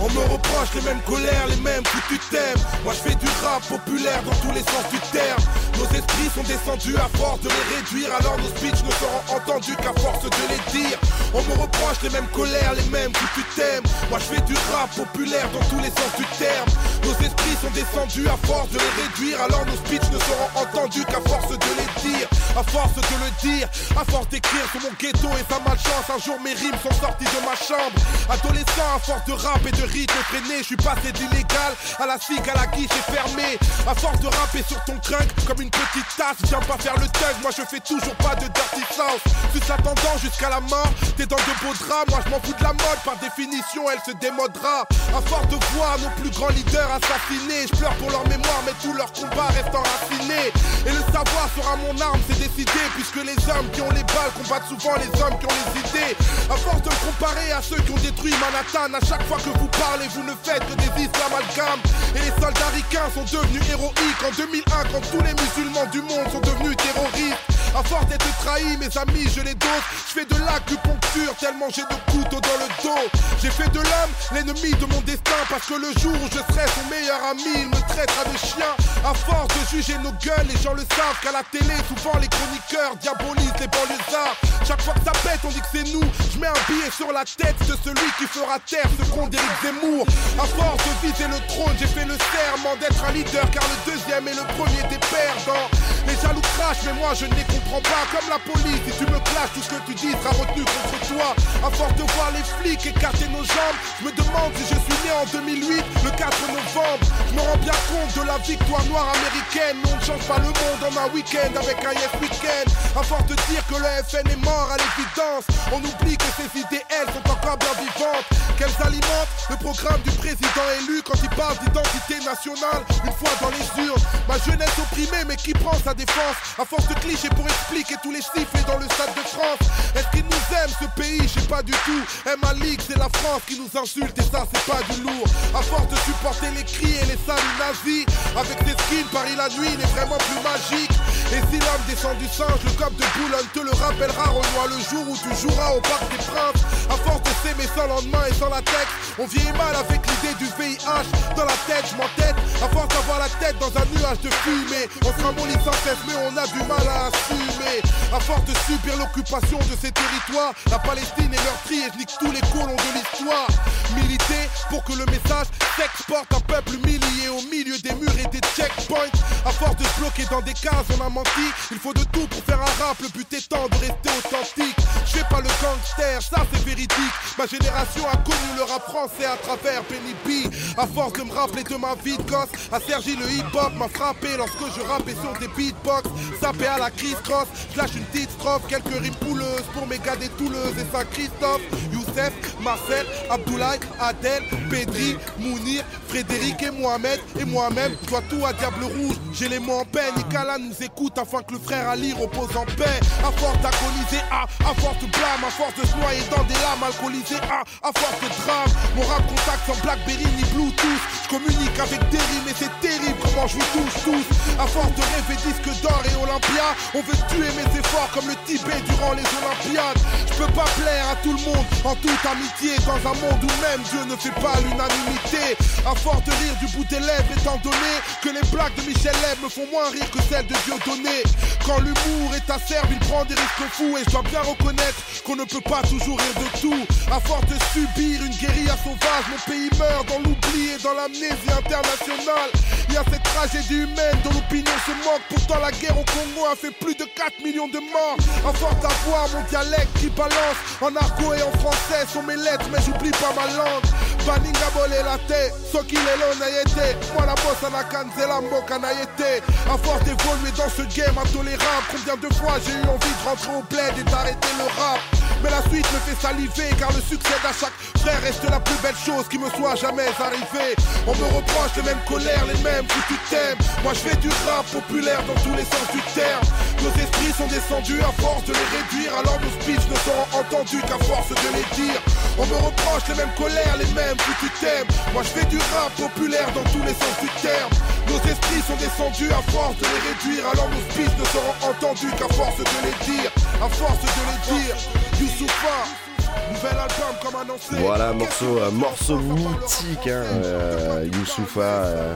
On me reproche les mêmes colères, les mêmes foutus thèmes. Moi je fais du rap populaire dans tous les sens du terme. Nos esprits sont descendus à force de les réduire. Alors nos speeches ne seront entendus qu'à force de les dire. On me reproche les mêmes colères, les mêmes foutus thèmes. Moi je fais du rap populaire dans tous les sens du terme. Nos esprits sont descendus à force de les réduire. Alors nos speeches ne seront entendus qu'à force de les dire. À force de le dire, à force d'écrire sur mon ghetto et sa malchance. Un jour mes rimes sont sorties de ma chambre. Adolescent, à force de rap et de rythme freiné, je suis passé d'illégal à la cigue à la guichet fermée. À force de rapper sur ton crunk comme une petite tasse, viens pas faire le thug, moi je fais toujours pas de dirty sauce. Plus attendant jusqu'à la mort, t'es dans de beaux draps, moi je m'en fous de la mode, par définition elle se démodera. À force de voir nos plus grands leaders assassinés, je pleure pour leur mémoire, mais tout leur combat reste enraciné. Et le savoir sera mon arme, c'est puisque les hommes qui ont les balles combattent souvent les hommes qui ont les idées. À force de comparer à ceux qui ont détruit Manhattan, à chaque fois que vous parlez, vous ne faites que des amalgames. Et les soldats ricains sont devenus héroïques en 2001 quand tous les musulmans du monde sont devenus terroristes. À force d'être trahi, mes amis, je les dose. Je fais de l'acupuncture tellement j'ai de couteaux dans le dos. J'ai fait de l'homme l'ennemi de mon destin parce que le jour où je serai son meilleur ami, il me traitera de chien. À force de juger nos gueules, les gens le savent qu'à la télé, souvent les chroniqueurs diabolisent les banlieusards. Chaque fois que ça pète, on dit que c'est nous. Je mets un billet sur la tête de celui qui fera taire ce con d'Éric Zemmour. À force de viser le trône, j'ai fait le serment d'être un leader car le deuxième est le premier des perdants. Les jaloux crachent, mais moi je ne les comprends pas. Comme la police, si tu me clashes, tout ce que tu dis sera retenu contre toi. À force de voir les flics écarter nos jambes, je me demande si je suis né en 2008, le 4 novembre. Je me rends bien compte de la victoire noire américaine. On ne change pas le monde en un week-end avec un yes week-end. À force de dire que le FN est mort à l'évidence, on oublie que ces idées, elles, sont encore bien vivantes. Qu'elles alimentent le programme du président élu quand il parle d'identité nationale une fois dans les urnes. Ma jeunesse opprimée, mais qui prend sa défense? À force de clichés pour expliquer tous les sifflets dans le stade de France. Est-ce qu'ils nous aiment ce pays? Je sais pas du tout. Ligue, c'est la France qui nous insulte et ça c'est pas du lourd. À force de supporter les cris et les saluts nazis, avec tes skins, Paris la nuit, il est vraiment plus magique. Et si l'homme descend du singe, le cop de Boulogne te le rappellera, Renoir, le jour où tu joueras au Parc des Princes. À force de s'aimer sans lendemain et sans la tête, on vieillit mal avec l'idée du VIH dans la tête, je m'entête. À force d'avoir la tête dans un nuage de fumée, on se ramollit sans cesse, mais on a du mal à assumer. À force de subir l'occupation de ces territoires, la Palestine est meurtrie et je nique tous les colons de l'histoire. Militer pour que le message s'exporte un peuple humilié au milieu des murs et des checkpoints. À force de se bloquer dans des cases, on a Il faut de tout pour faire un rap, le but étant de rester authentique. Je fais pas le gangster, ça c'est véridique. Ma génération a connu le rap français à travers Penny B. À force de me rappeler de ma vie de gosse, à Sergi le hip-hop m'a frappé lorsque je rappais sur des beatbox. Sapé à la crise cross, slash une petite strophe, quelques rimes pouleuses pour mes gars des Touleuses et ça Christophe, Marcel, Abdoulaye, Adèle, Pedri, Mounir, Frédéric et Mohamed et moi-même. Toi tout à Diable Rouge, j'ai les mots en peine. Nicolas nous écoute afin que le frère Ali repose en paix. À force d'agoniser, à, à force de blâme, à force de se noyer dans des lames alcoolisées, à, à force de drame. Mon rap contact sans Blackberry ni Bluetooth. Je communique avec des et c'est je vous touche tous. À force de rêver disque d'or et Olympia, on veut tuer mes efforts comme le Tibet durant les Olympiades. Je peux pas plaire à tout le monde en toute amitié dans un monde où même Dieu ne fait pas l'unanimité. À force de rire du bout des lèvres, étant donné que les blagues de Michel Lève me font moins rire que celles de Dieu donné. Quand l'humour est acerbe, il prend des risques fous et je dois bien reconnaître qu'on ne peut pas toujours rire de tout. À force de subir une guérilla sauvage, mon pays meurt dans l'oubli et dans l'amnésie internationale. Il y a cette tragédie humaine dont l'opinion se moque. Pourtant, la guerre au Congo a fait plus de 4 millions de morts. À force d'avoir mon dialecte qui balance en argot et en français sont mes lettres, mais j'oublie pas ma langue. Baninga bolé la tête, so qu'il est là, naïté. Moi, la bosse à la canzela, mboka naïté. À force d'évoluer dans ce game intolérable, combien de fois j'ai eu envie de rentrer au bled et d'arrêter le rap? Mais la suite me fait saliver car le succès d'à chaque frère reste la plus belle chose qui me soit jamais arrivée. On me reproche les mêmes colères, les mêmes foutus thèmes. Moi je fais du rap populaire dans tous les sens du terme. Nos esprits sont descendus à force de les réduire, alors nos speeches ne seront entendus qu'à force de les dire. On me reproche les mêmes colères, les mêmes foutus thèmes. Moi je fais du rap populaire dans tous les sens du terme. Nos esprits sont descendus à force de les réduire, alors nos speeches ne seront entendus qu'à force de les dire. À force de les dire. Youssoufa, nouvel album comme annoncé. Voilà, morceau, euh, morceau mythique, hein, euh, Youssoufa, euh,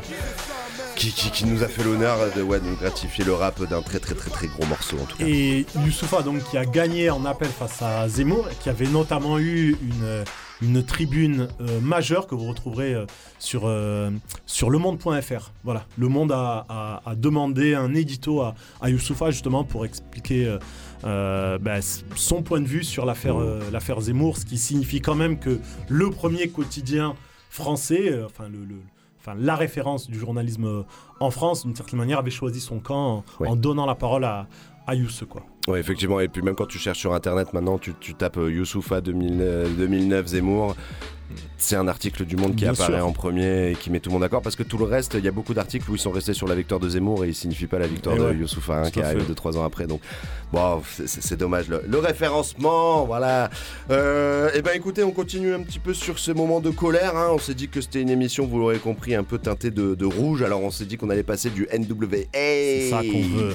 qui, qui, qui nous a fait l'honneur de, ouais, de nous gratifier le rap d'un très très très très gros morceau en tout cas. Et Youssoufa, donc, qui a gagné en appel face à Zemmour, qui avait notamment eu une, une tribune euh, majeure que vous retrouverez euh, sur, euh, sur lemonde.fr. Voilà, Le Monde a, a- a demandé un édito à, à Youssoufa justement pour expliquer bah, s- son point de vue sur l'affaire euh, l'affaire Zemmour, ce qui signifie quand même que le premier quotidien français, enfin le- le, enfin la référence du journalisme en France, d'une certaine manière, avait choisi son camp en, en donnant la parole à, à quoi. Ouais, effectivement, et puis même quand tu cherches sur internet maintenant, tu, tu tapes euh, Youssoufa 2000, euh, 2009 Zemmour. C'est un article du Monde qui Bien apparaît sûr. en premier et qui met tout le monde d'accord parce que tout le reste, il y a beaucoup d'articles où ils sont restés sur la victoire de Zemmour et ils signifient pas la victoire Et de ouais, Youssoufa hein, qui arrive fait. 2-3 ans après. Donc, bon, c'est- dommage. Le, le référencement, voilà. Euh, et ben écoutez, on continue un petit peu sur ce moment de colère. hein. On s'est dit que c'était une émission, vous l'aurez compris, un peu teintée de, de rouge. Alors on s'est dit qu'on allait passer du NWA. C'est ça qu'on veut.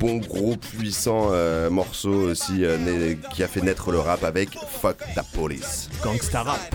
Bon gros puissant euh, morceau aussi euh, né- qui a fait naître le rap avec Fuck the Police. Gangsta rap.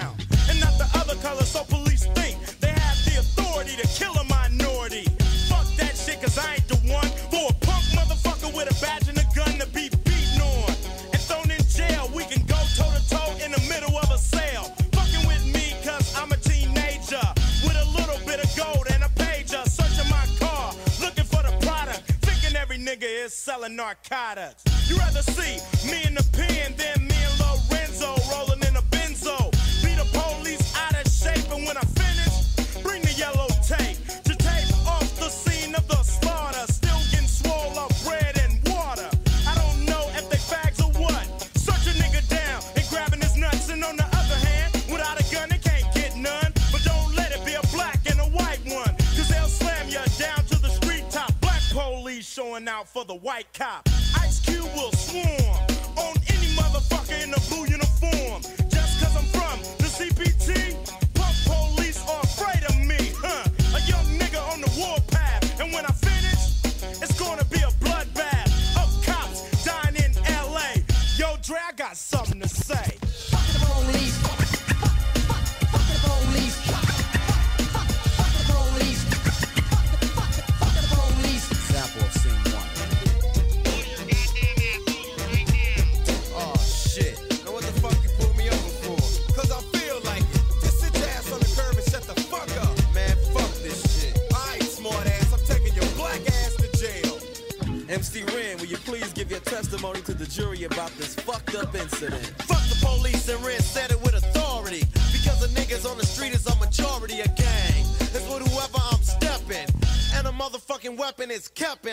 Nigga is selling narcotics. You rather see me in the pen than me and Lorenzo rolling in a benzo. Be the police out of shape, and when I finish, cop.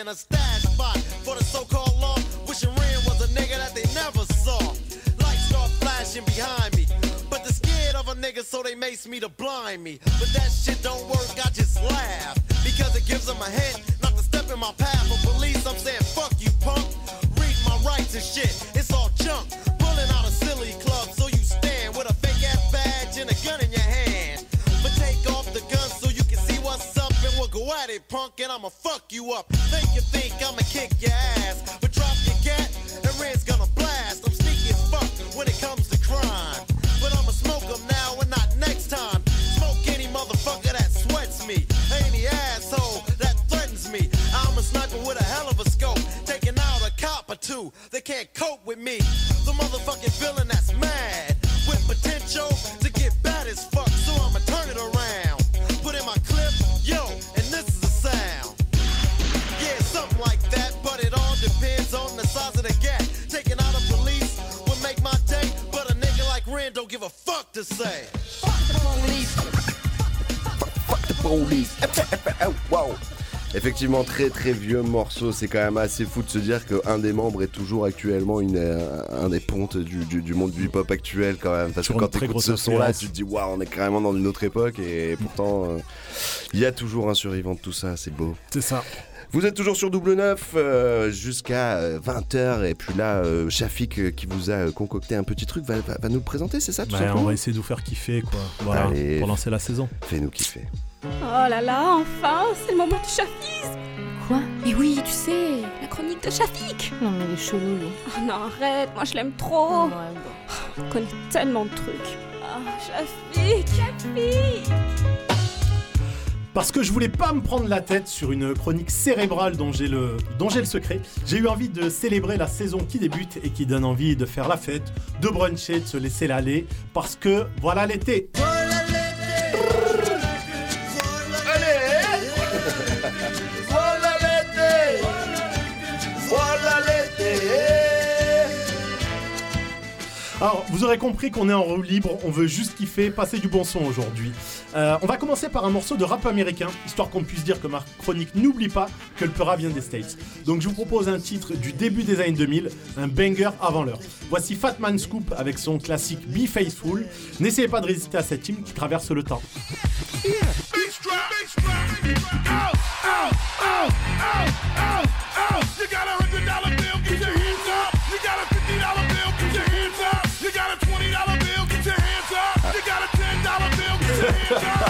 Is Très très vieux morceau. C'est quand même assez fou de se dire qu'un des membres est toujours actuellement une, euh, un des pontes du, du- du monde du hip-hop actuel quand même. Parce que quand t'écoutes grosse ce son-là, tu te dis waouh, on est carrément dans une autre époque et pourtant euh, il y a toujours un survivant de tout ça. C'est beau. C'est ça. Vous êtes toujours sur Double Neuf euh, jusqu'à 20h et puis là, euh, Shafik euh, qui vous a euh, concocté un petit truc va, va- va nous le présenter, c'est ça tout Bah, on va essayer de vous faire kiffer, quoi. Voilà, Allez. pour lancer la saison. Fais-nous kiffer. Oh là là, enfin, c'est le moment du chafisme Quoi? Mais oui, tu sais, la chronique de Shafik Non mais il est chelou lui. Oh non, arrête, moi je l'aime trop On connaît tellement de trucs. Ah, Shafik, Shafik Parce que je voulais pas me prendre la tête sur une chronique cérébrale dont j'ai le, dont j'ai le secret, j'ai eu envie de célébrer la saison qui débute et qui donne envie de faire la fête, de bruncher, de se laisser aller, parce que voilà l'été. Voilà Alors, vous aurez compris qu'on est en roue libre, on veut juste kiffer, passer du bon son aujourd'hui. Euh, on va commencer par un morceau de rap américain, histoire qu'on puisse dire que ma chronique n'oublie pas que le Peura vient des States. Donc je vous propose un titre du début des années 2000, un banger avant l'heure. Voici Fatman Scoop avec son classique Be Faithful. N'essayez pas de résister à cette team qui traverse le temps. Yeah.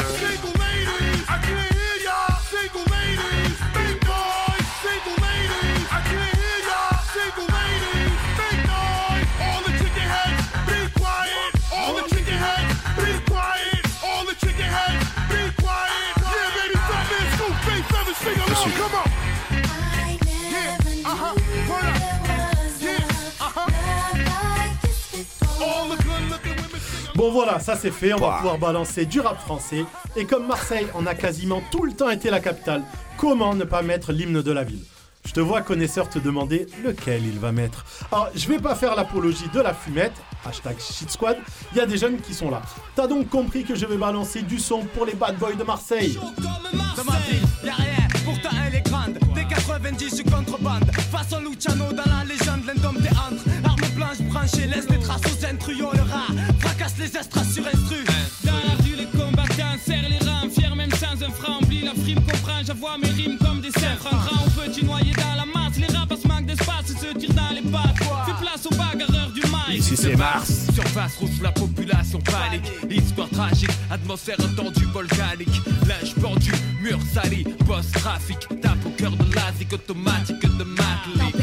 Bon voilà, ça c'est fait, on va pouvoir balancer du rap français. Et comme Marseille en a quasiment tout le temps été la capitale, comment ne pas mettre l'hymne de la ville? Je te vois connaisseur te demander lequel il va mettre. Alors, je vais pas faire l'apologie de la fumette, hashtag shit squad, il y a des jeunes qui sont là. T'as donc compris que je vais balancer du son pour les bad boys de Marseille. Dans ma vie, y'a rien, pourtant elle est grande. Dès 90, je suis contrebande. Façon Luciano dans la légende, l'indom des Arme branchée, laisse des traces aux intrus. Yo, le rat, fracasse les estras sur instru. Dans la rue, les combattants serrent les rangs, fiers même sans un franc. Oublie la frime, comprends, j'avoue mes rimes comme des cerfs. En grand ou petit noyé dans la masse, les rapaces manquent d'espace et se tirent dans les pattes. Fais place aux bagarreurs du maïs. Ici c'est Mars. Surface rouge, la population panique. Histoire tragique, atmosphère tendue volcanique. Linge pendu, mur sali, post-trafic. Tape au cœur de l'asique automatique de Matlick.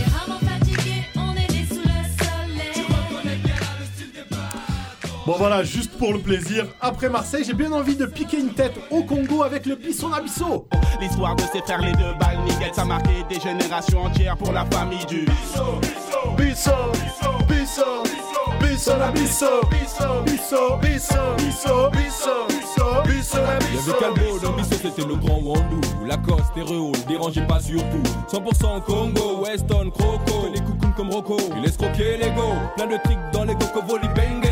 Bon voilà, juste pour le plaisir, après Marseille, j'ai bien envie de piquer une tête au Congo avec le Bisson Abisso. L'histoire de ces frères, les deux balles Miguel, ça a marqué des générations entières pour la famille du Bisso. Bisso, Bisso, Bisso, Bisso, Bisso, Bisso, Bisso, Bisso, Bisso, Il y Bisso. avait Calbo, dans c'était le grand Wandou Lacoste, ne dérangez pas surtout 100% Congo, Weston, Croco Les coucounes comme Rocco, il laisse croquer l'ego Plein de tricks dans les Cocovoli Bengele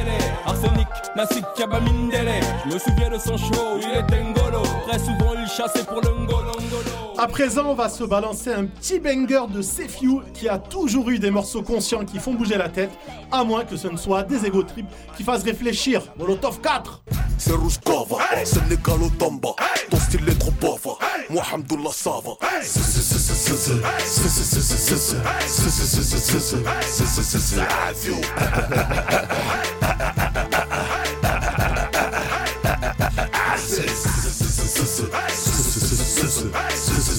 Arsenic, Nassik, Kaba Mindele Je me souviens de son show, il est Ngolo Très souvent il chassait pour le Ngolo Ngolo À présent, on va se balancer un petit banger de Sefiu qui a toujours eu des morceaux conscients qui font bouger la tête, à moins que ce ne soit des ego trips qui fassent réfléchir. Molotov 4 C'est Rouskova, Sénégal au Tamba. Ton style est trop pauvre. Moi, Hamdoullah, ça va.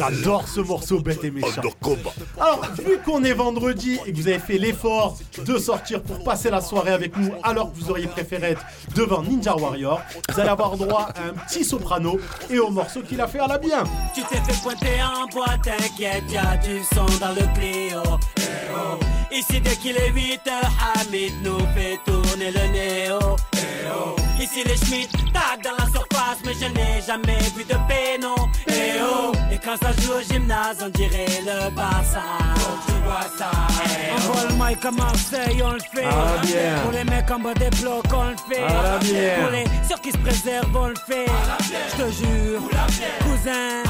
J'adore ce morceau bête et méchant. Alors, vu qu'on est vendredi et que vous avez fait l'effort de sortir pour passer la soirée avec nous, alors que vous auriez préféré être devant Ninja Warrior, vous allez avoir droit à un petit soprano et au morceau qu'il a fait à la bien. Tu t'es fait pointer en boîte, t'inquiète, y'a du son dans le Clio. Eh oh. Ici dès qu'il est 8 heures, Hamid nous fait tourner le néo. Eh oh. Ici les Schmitt tac dans la surface, mais je n'ai jamais vu de péno. Eh oh. Et quand ça joue au gymnase, on dirait le Barça. À Marseille, on le fait. Ah, bien. Pour les mecs en bas des blocs, on le fait. Ah, bien. Pour les ceux qui se préservent, on le fait. Je te jure, cousin.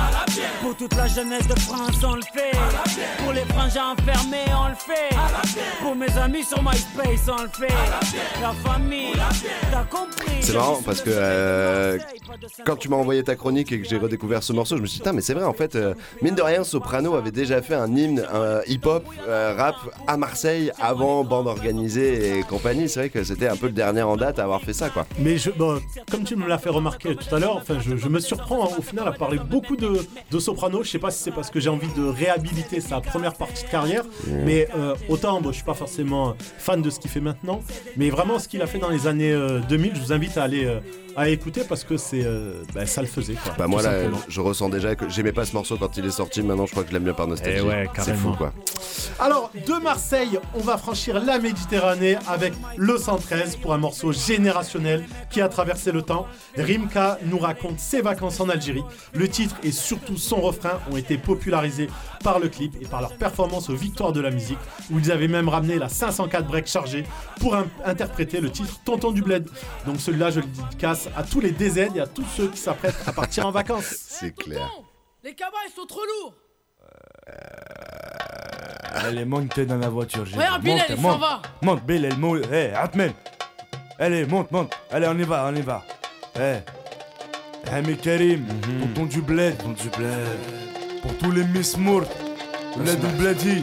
Pour toute la jeunesse de France, on le fait. Pour les frangins enfermés, on le fait. Pour mes amis sur MySpace, on le fait. La famille, t'as compris. C'est marrant parce que euh, quand tu m'as envoyé ta chronique et que j'ai redécouvert ce morceau, je me suis dit, Putain, mais c'est vrai en fait, euh, mine de rien, Soprano avait déjà fait un hymne un hip-hop, euh, rap à Marseille avant bande organisée et compagnie. C'est vrai que c'était un peu le dernier en date à avoir fait ça quoi. Mais je, bon, comme tu me l'as fait remarquer tout à l'heure, enfin, je, je me surprends hein, au final à parler beaucoup de, de Soprano. Je sais pas si c'est parce que j'ai envie de réhabiliter sa première partie de carrière, mais euh, autant bon, je suis pas forcément fan de ce qu'il fait maintenant, mais vraiment ce qu'il a fait dans les années euh, 2000, je vous invite à aller euh, à écouter parce que c'est euh, bah, ça le faisait. Quoi, Bah moi là, simplement. je ressens déjà que j'aimais pas ce morceau quand il est sorti. Maintenant, je crois que je l'aime bien par nostalgie. Eh ouais, c'est fou quoi. Alors, de Marseille, on va franchir la Méditerranée avec le 113 pour un morceau générationnel qui a traversé le temps. Rimka nous raconte ses vacances en Algérie. Le titre et surtout son refrain ont été popularisés par le clip et par leur performance aux Victoires de la musique, où ils avaient même ramené la 504 break chargée pour in- interpréter le titre Tonton du Bled. Donc celui-là, je le dédicace à tous les DZ et à tous ceux qui s'apprêtent à partir en vacances. C'est clair. Les cabas, ils sont trop lourds Allez, monte dans la voiture. j'ai Regarde, dit. Bilal, Monte, il s'en monte. va. Monte, Bilal, monte. Hé, Atmen. Allez, monte, monte. Allez, on y va, on y va. Hé. Hé, Karim, tonton du bled. Tonton du bled. Pour tous les Miss Mourt. Le du bledi.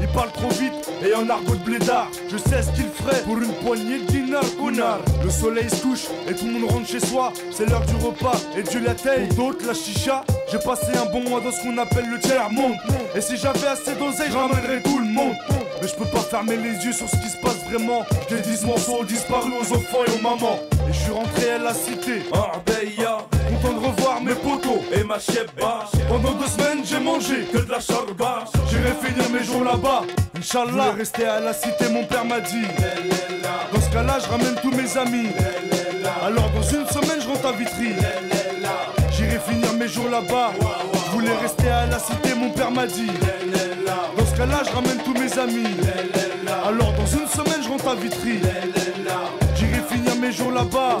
il parle trop vite et en argot de blédard. Je sais ce qu'il ferait pour une poignée de dinars connard. Le soleil se couche et tout le monde rentre chez soi. C'est l'heure du repas et Dieu la d'autres, la chicha. J'ai passé un bon mois dans ce qu'on appelle le tiers monde. Et si j'avais assez d'oseille, je ramènerais tout le monde. Mais je peux pas fermer les yeux sur ce qui se passe vraiment. J'ai 10 morceaux disparus aux enfants et aux mamans. Et je suis rentré à la cité. Arbeya. Content de revoir mes potos et ma chebba. Pendant deux semaines, j'ai mangé que de la charba. J'irai finir mes jours là-bas. Inch'Allah. Rester à la cité, mon père m'a dit. Dans ce cas-là, je ramène tous mes amis. Alors dans une semaine, je rentre à Vitry. J'irai finir mes jours là-bas. Je voulais rester à la cité, mon père m'a dit. Dans ce cas-là, je ramène tous mes amis. Alors dans une semaine, je rentre à Vitry. J'irai finir mes jours là-bas.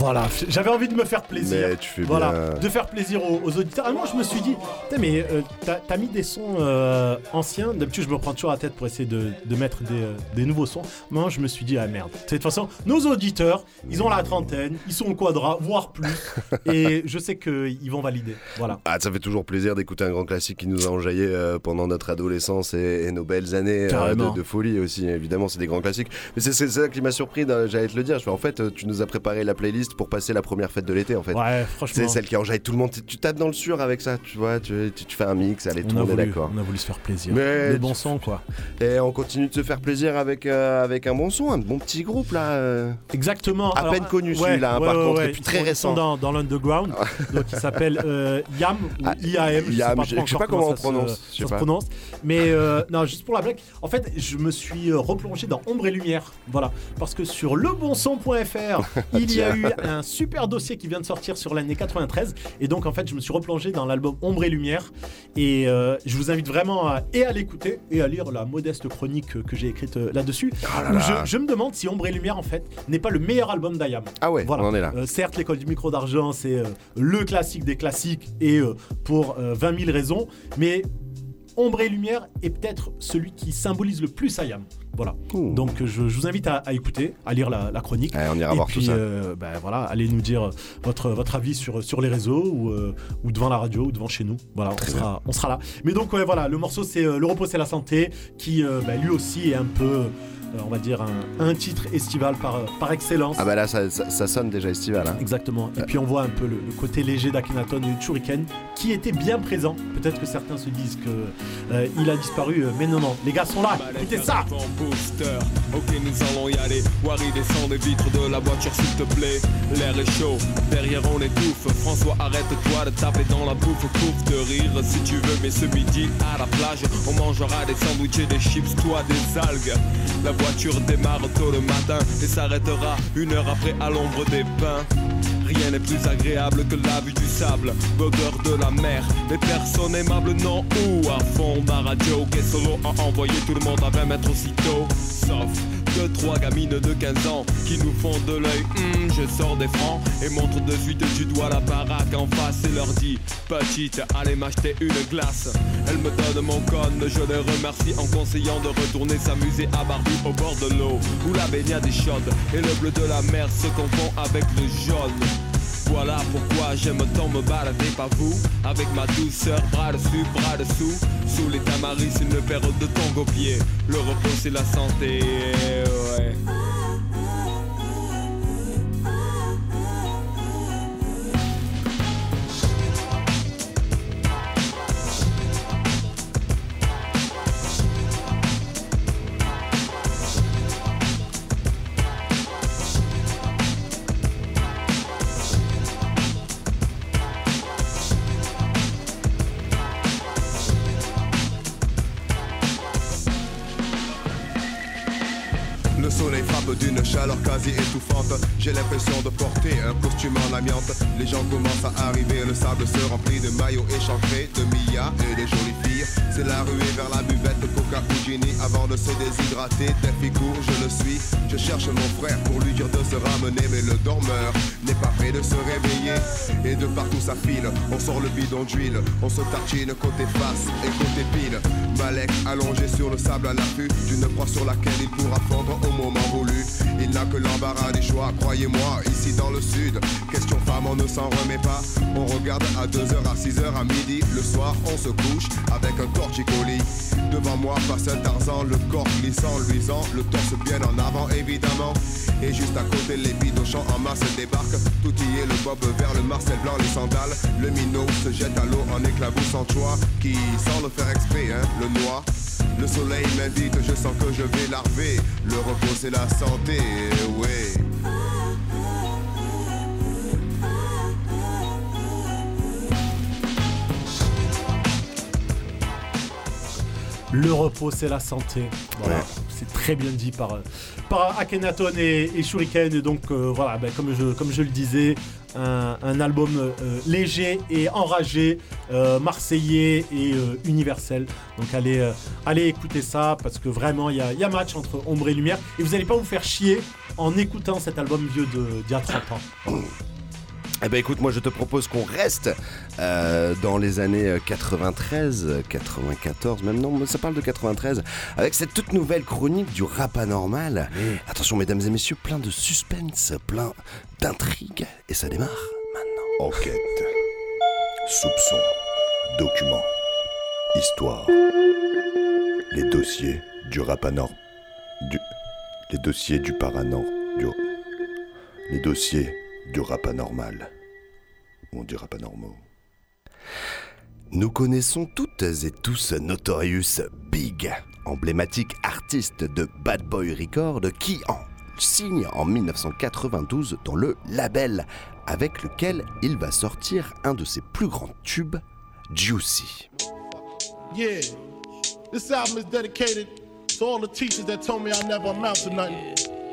Voilà, j'avais envie de me faire plaisir. Mais tu fais voilà, bien. de faire plaisir aux, aux auditeurs. Et moi, je me suis dit, mais euh, t'as mis des sons euh, anciens. D'habitude, je me prends toujours la tête pour essayer de, de mettre des, euh, des nouveaux sons. Moi, je me suis dit, ah merde. De toute façon, nos auditeurs, ils ont la trentaine, ils sont au quadra, voire plus. et je sais qu'ils vont valider. Voilà. Ah, ça fait toujours plaisir d'écouter un grand classique qui nous a enjaillé pendant notre adolescence et, et nos belles années de, de folie aussi. Évidemment, c'est des grands classiques. Mais c'est ça qui m'a surpris, j'allais te le dire. Je fais, en fait, tu nous as préparé la playlist pour passer la première fête de l'été, en fait. Ouais, franchement. C'est celle qui enjaille tout le monde. Tu- tapes dans le sur avec ça, tu vois. Tu, tu- tu fais un mix, allez, tout On le a, monde est d'accord. on a voulu se faire plaisir. Mais Le bon son, quoi. Et on continue de se faire plaisir avec, euh, avec un bon son, un bon petit groupe là. euh. Exactement. À Alors, peine connu ouais, celui-là, hein, ouais, par contre, et puis très récent. dans, dans l'underground. donc il s'appelle euh, Yam ou Ah, IAM. Je Yam, sais pas, je- je sais pas comment on se- prononce, je se pas. prononce. Mais euh, non, juste pour la blague. En fait, je me suis replongé dans Ombre et Lumière. Voilà. Parce que sur lebonson.fr, il y a eu un super dossier qui vient de sortir sur l'année 93. Et donc, en fait, je me suis replongé dans l'album Ombre et Lumière. Et euh, je vous invite vraiment à, et à l'écouter et à lire la modeste chronique que, j'ai écrite euh, là-dessus. Oh là là. je, je me demande si Ombre et Lumière, en fait, n'est pas le meilleur album d'Ayam. Ah ouais, Voilà. on en est là. Euh, certes, l'école du micro d'argent, c'est euh, le classique des classiques et pour euh, 20 000 raisons, mais Ombre et Lumière est peut-être celui qui symbolise le plus Ayam. Voilà. Donc euh, je, je vous invite à, à écouter, à lire la, la chronique. on ira et voir puis, tout ça. euh, ben voilà, allez nous dire votre, votre avis sur, sur les réseaux ou, euh, ou devant la radio ou devant chez nous. Voilà, on sera, on sera là. Mais donc ouais, voilà, le morceau c'est euh, Le repos c'est la santé, qui ben, lui aussi est un peu, on va dire, un, un titre estival par, euh, par excellence. Ah bah là, ça, ça- ça sonne déjà estival. Hein. Exactement. Et puis on voit un peu le, le côté léger d'Akhenaton et de Shuriken qui était bien présent. Peut-être que certains se disent que euh, il a disparu, euh, mais non, non. Les gars sont là. Écoutez ça. Ok nous allons y aller Wari descend les vitres de la voiture s'il te plaît L'air est chaud, derrière on étouffe François arrête-toi de taper dans la bouffe Pouf de rire si tu veux mais ce midi à la plage On mangera des sandwichs et des chips, toi des algues La voiture démarre tôt le matin Et s'arrêtera une heure après à l'ombre des pins. Rien n'est plus agréable que la vue du sable, l'odeur de la mer, les personnes aimables non ou à fond. Ma radio qui est solo a envoyé tout le monde à 20 mètres aussitôt, sauf Deux, trois gamines de 15 ans qui nous font de l'œil. Hum, je sors des francs et montre de suite du doigt la baraque en face et leur dis Petite, allez m'acheter une glace. Elle me donne mon code, je les remercie en conseillant de retourner s'amuser à Barbie au bord de l'eau où la baignade est chaude et le bleu de la mer se confond avec le jaune. Voilà pourquoi j'aime tant me balader, pas vous. Avec ma douceur, bras dessus, bras dessous. Sous les tamaris, une paire de tongs aux Le repos c'est la santé, Les gens commencent à arriver, le sable se remplit de maillots échancrés, de Mia et des jolies filles. C'est la ruée vers la buvette Coca ou Ginny avant de se déshydrater. Tel court, je le suis. Je cherche mon frère pour lui dire de se ramener, mais le dormeur n'est pas prêt de se réveiller. Et de partout ça file, on sort le bidon d'huile, on se tartine côté face et côté pile. Malek allongé sur le sable à l'affût d'une proie sur laquelle il pourra fondre au moment voulu. Il n'a que l'embarras des choix, croyez-moi, ici dans le sud. Question femme, on ne s'en remet pas. On regarde à 2h, à 6h, à midi. Le soir, on se couche avec un torticolis. Devant moi passe un Tarzan, le corps glissant, luisant, le torse bien en avant évidemment. Et juste à côté, les bidochants en masse débarquent. Tout y est, le bob vert, le Marcel blanc, les sandales. Le minot se jette à l'eau en éclaboussant choix. Qui, sans le faire exprès, hein, le noie. Le soleil m'invite, je sens que je vais larver. Le repos c'est la santé, ouais. Le repos, c'est la santé. Voilà. C'est très bien dit par, Akhenaton et, Shuriken. Et donc, euh, voilà, ben, comme, je, le disais, un, album euh, léger et enragé, euh, marseillais et universel. Donc, allez, écouter ça parce que vraiment, il y a, y a match entre ombre et lumière. Et vous n'allez pas vous faire chier en écoutant cet album vieux d'il y a 30 ans. Eh ben écoute, moi je te propose qu'on reste euh, dans les années euh, 93, euh, 94, même non, ça parle de 93, avec cette toute nouvelle chronique du rap anormal. Attention mesdames et messieurs, plein de suspense, plein d'intrigue, et ça démarre maintenant. Enquête, soupçon, document, histoire. Les dossiers du rap anor... Du... Les dossiers du paranor... Du... Les dossiers du rap anormal. Ou du rap anormal. Nous connaissons toutes et tous Notorious Big, emblématique artiste de Bad Boy Record qui en signe en 1992 dans le label avec lequel il va sortir un de ses plus grands tubes, Juicy. Yeah, this album is dedicated to all the teachers that told me I never amount to.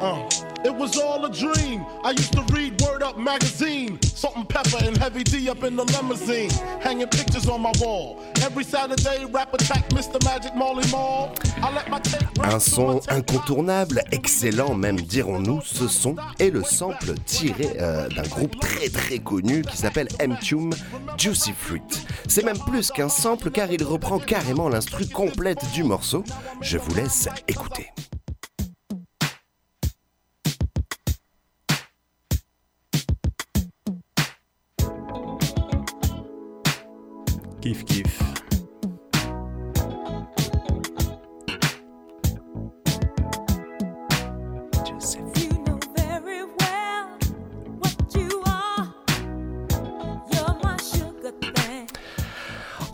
Uh, it was all a dream. I used to read Word Up magazine, Salt and Pepper and Heavy D up in the limousine, hanging pictures on my wall. Every Saturday, rap attack, Mr. Magic Molly Mall. I let my tape Un son incontournable, excellent même dirons-nous, ce son est le sample tiré euh, d'un groupe très très connu qui s'appelle M-Tune Juicy Fruit. C'est même plus qu'un sample car il reprend carrément l'instru complète du morceau. Je vous laisse écouter. Kiff kiff.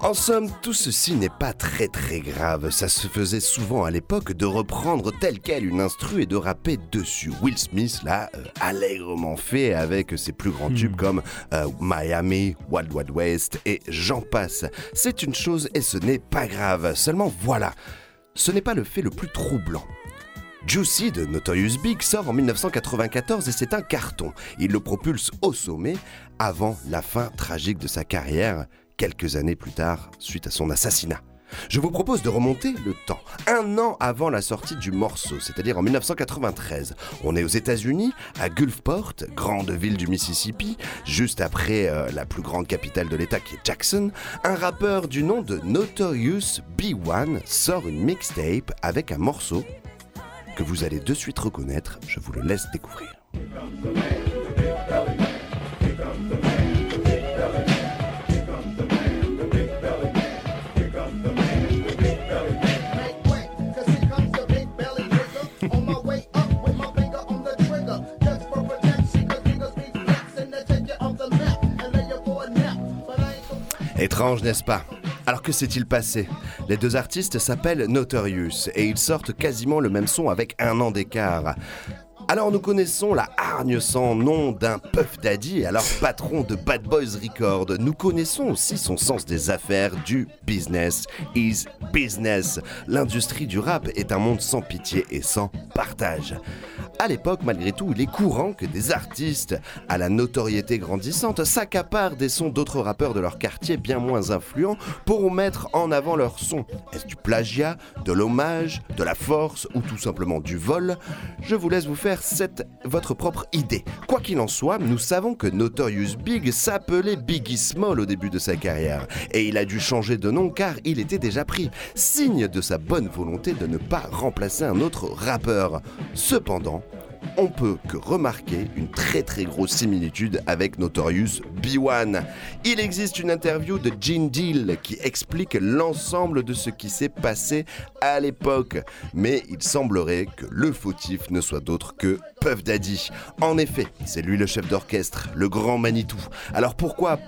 En somme, tout ceci n'est pas très très grave. Ça se faisait souvent à l'époque de reprendre tel quel une instru et de rapper dessus. Will Smith l'a euh, allègrement fait avec ses plus grands tubes comme euh, Miami, Wild Wild West et j'en passe. C'est une chose et ce n'est pas grave. Seulement voilà, ce n'est pas le fait le plus troublant. Juicy de Notorious Big sort en 1994 et c'est un carton. Il le propulse au sommet avant la fin tragique de sa carrière, quelques années plus tard, suite à son assassinat. Je vous propose de remonter le temps, un an avant la sortie du morceau, c'est-à-dire en 1993. On est aux États-Unis, à Gulfport, grande ville du Mississippi, juste après euh, la plus grande capitale de l'État qui est Jackson. Un rappeur du nom de Notorious B1 sort une mixtape avec un morceau que vous allez de suite reconnaître. Je vous le laisse découvrir. Étrange, n'est-ce pas? Alors que s'est-il passé? Les deux artistes s'appellent Notorious et ils sortent quasiment le même son avec un an d'écart. Alors nous connaissons la hargne sans nom d'un Puff Daddy, alors patron de Bad Boys Record. Nous connaissons aussi son sens des affaires, du business is business. L'industrie du rap est un monde sans pitié et sans partage. À l'époque, malgré tout, il est courant que des artistes à la notoriété grandissante s'accaparent des sons d'autres rappeurs de leur quartier bien moins influents pour mettre en avant leur son. Est-ce du plagiat, de l'hommage, de la force ou tout simplement du vol? Je vous laisse vous faire cette, votre propre idée. Quoi qu'il en soit, nous savons que Notorious Big s'appelait Biggie Small au début de sa carrière et il a dû changer de nom car il était déjà pris, signe de sa bonne volonté de ne pas remplacer un autre rappeur. Cependant, on peut que remarquer une très très grosse similitude avec Notorious B1. Il existe une interview de Gene Deal qui explique l'ensemble de ce qui s'est passé à l'époque, mais il semblerait que le fautif ne soit d'autre que Puff Daddy. En effet, c'est lui le chef d'orchestre, le grand Manitou. Alors pourquoi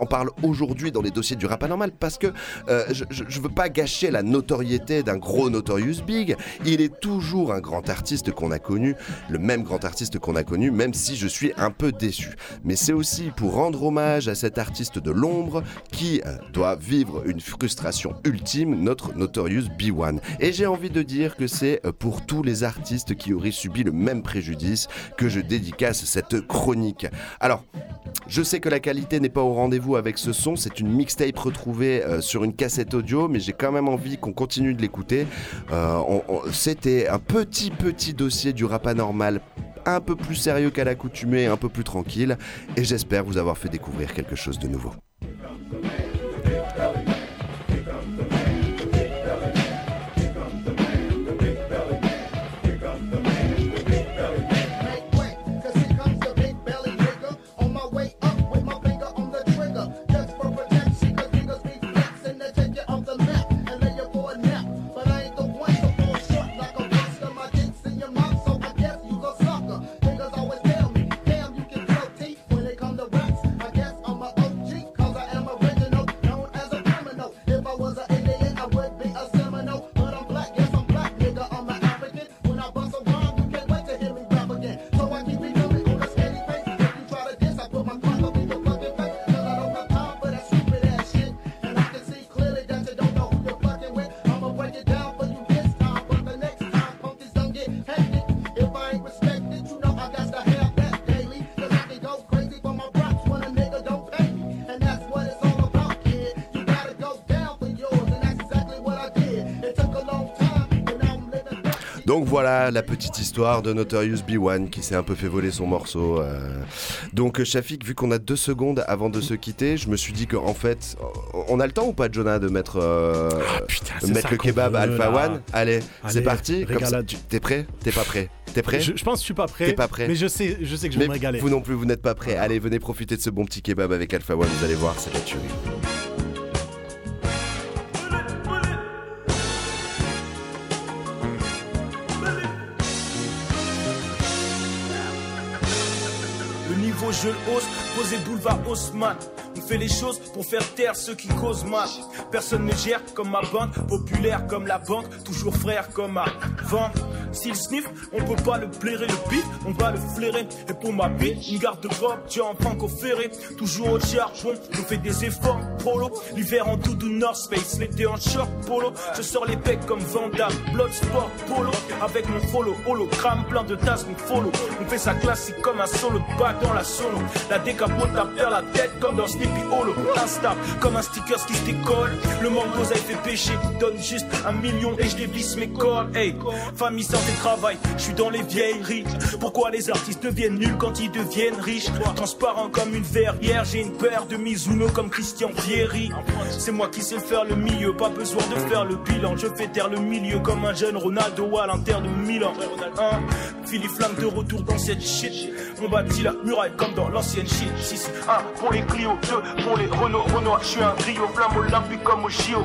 on parle aujourd'hui dans les dossiers du rap anormal? Parce que euh, je, je veux pas gâcher la notoriété d'un gros Notorious Big. Il est toujours un grand artiste qu'on a connu, le même grand artiste qu'on a connu, même si je suis un peu déçu. Mais c'est aussi pour rendre hommage à cet artiste de l'ombre qui euh, doit vivre une frustration ultime, notre Notorious B1. Et j'ai envie de dire que c'est euh, pour tous les artistes qui auraient subi le même préjudice que je dédicace cette chronique. Alors, je sais que la qualité n'est pas au rendez-vous avec ce son, c'est une mixtape retrouvée euh, sur une cassette audio, mais j'ai quand même envie qu'on continue de l'écouter. C'était un petit petit dossier du rap un peu plus sérieux qu'à l'accoutumée, un peu plus tranquille, et j'espère vous avoir fait découvrir quelque chose de nouveau. Donc voilà la petite histoire de Notorious B1 qui s'est un peu fait voler son morceau. euh. Donc Shafik, vu qu'on a deux secondes avant de se quitter, je me suis dit qu'en fait, on a le temps ou pas, Jonah, de mettre, euh, Ah, mettre le kebab veut, Alpha là. One? Allez, c'est parti. Régalade. T'es prêt? T'es pas prêt? T'es prêt? Je, je pense que je suis pas prêt. T'es pas prêt Mais je sais, je sais que je vais me régaler. Vous non plus, vous n'êtes pas prêt. Allez, venez profiter de ce bon petit kebab avec Alpha One. Vous allez voir, c'est la tuerie. Je hausse, posé boulevard Haussmann. On fait les choses pour faire taire ceux qui causent mal. Personne ne gère comme ma bande, populaire comme la banque, toujours frère comme avant. S'il sniff, on peut pas le blairer le beat, on va le flairer. Et pour ma bite, une garde de robe, tiens en franco ferré. Toujours au charbon, je fais des efforts, polo. L'hiver en doudou North Space, l'été en short polo. Je sors les becs comme Vandam, Bloodsport polo. Avec mon follow, hologramme, plein de tasses, mon follow. On fait ça classique comme un solo bac dans la solo. La décapote à faire la tête comme dans Sleepy Hollow. Insta, comme un sticker qui se décolle. Le mango a fait péché, donne juste un million et je dévisse mes cordes. Hey, famille, santé, travail, je suis dans les vieilleries. Pourquoi les artistes deviennent nuls quand ils deviennent riches? Transparent comme une verrière, j'ai une paire de Mizuno comme Christian Vieri. C'est moi qui sais faire le milieu, pas besoin de faire le bilan. Je fais taire le milieu comme un jeune Ronaldo à l'Inter de Milan. Hein? Philippe Flamme de retour dans cette shit. On bâtit la muraille comme dans l'ancienne shit. 6, 1 pour les Clio, 2 pour les Renault, Renault. Je suis un trio flamme olympique comme au JO.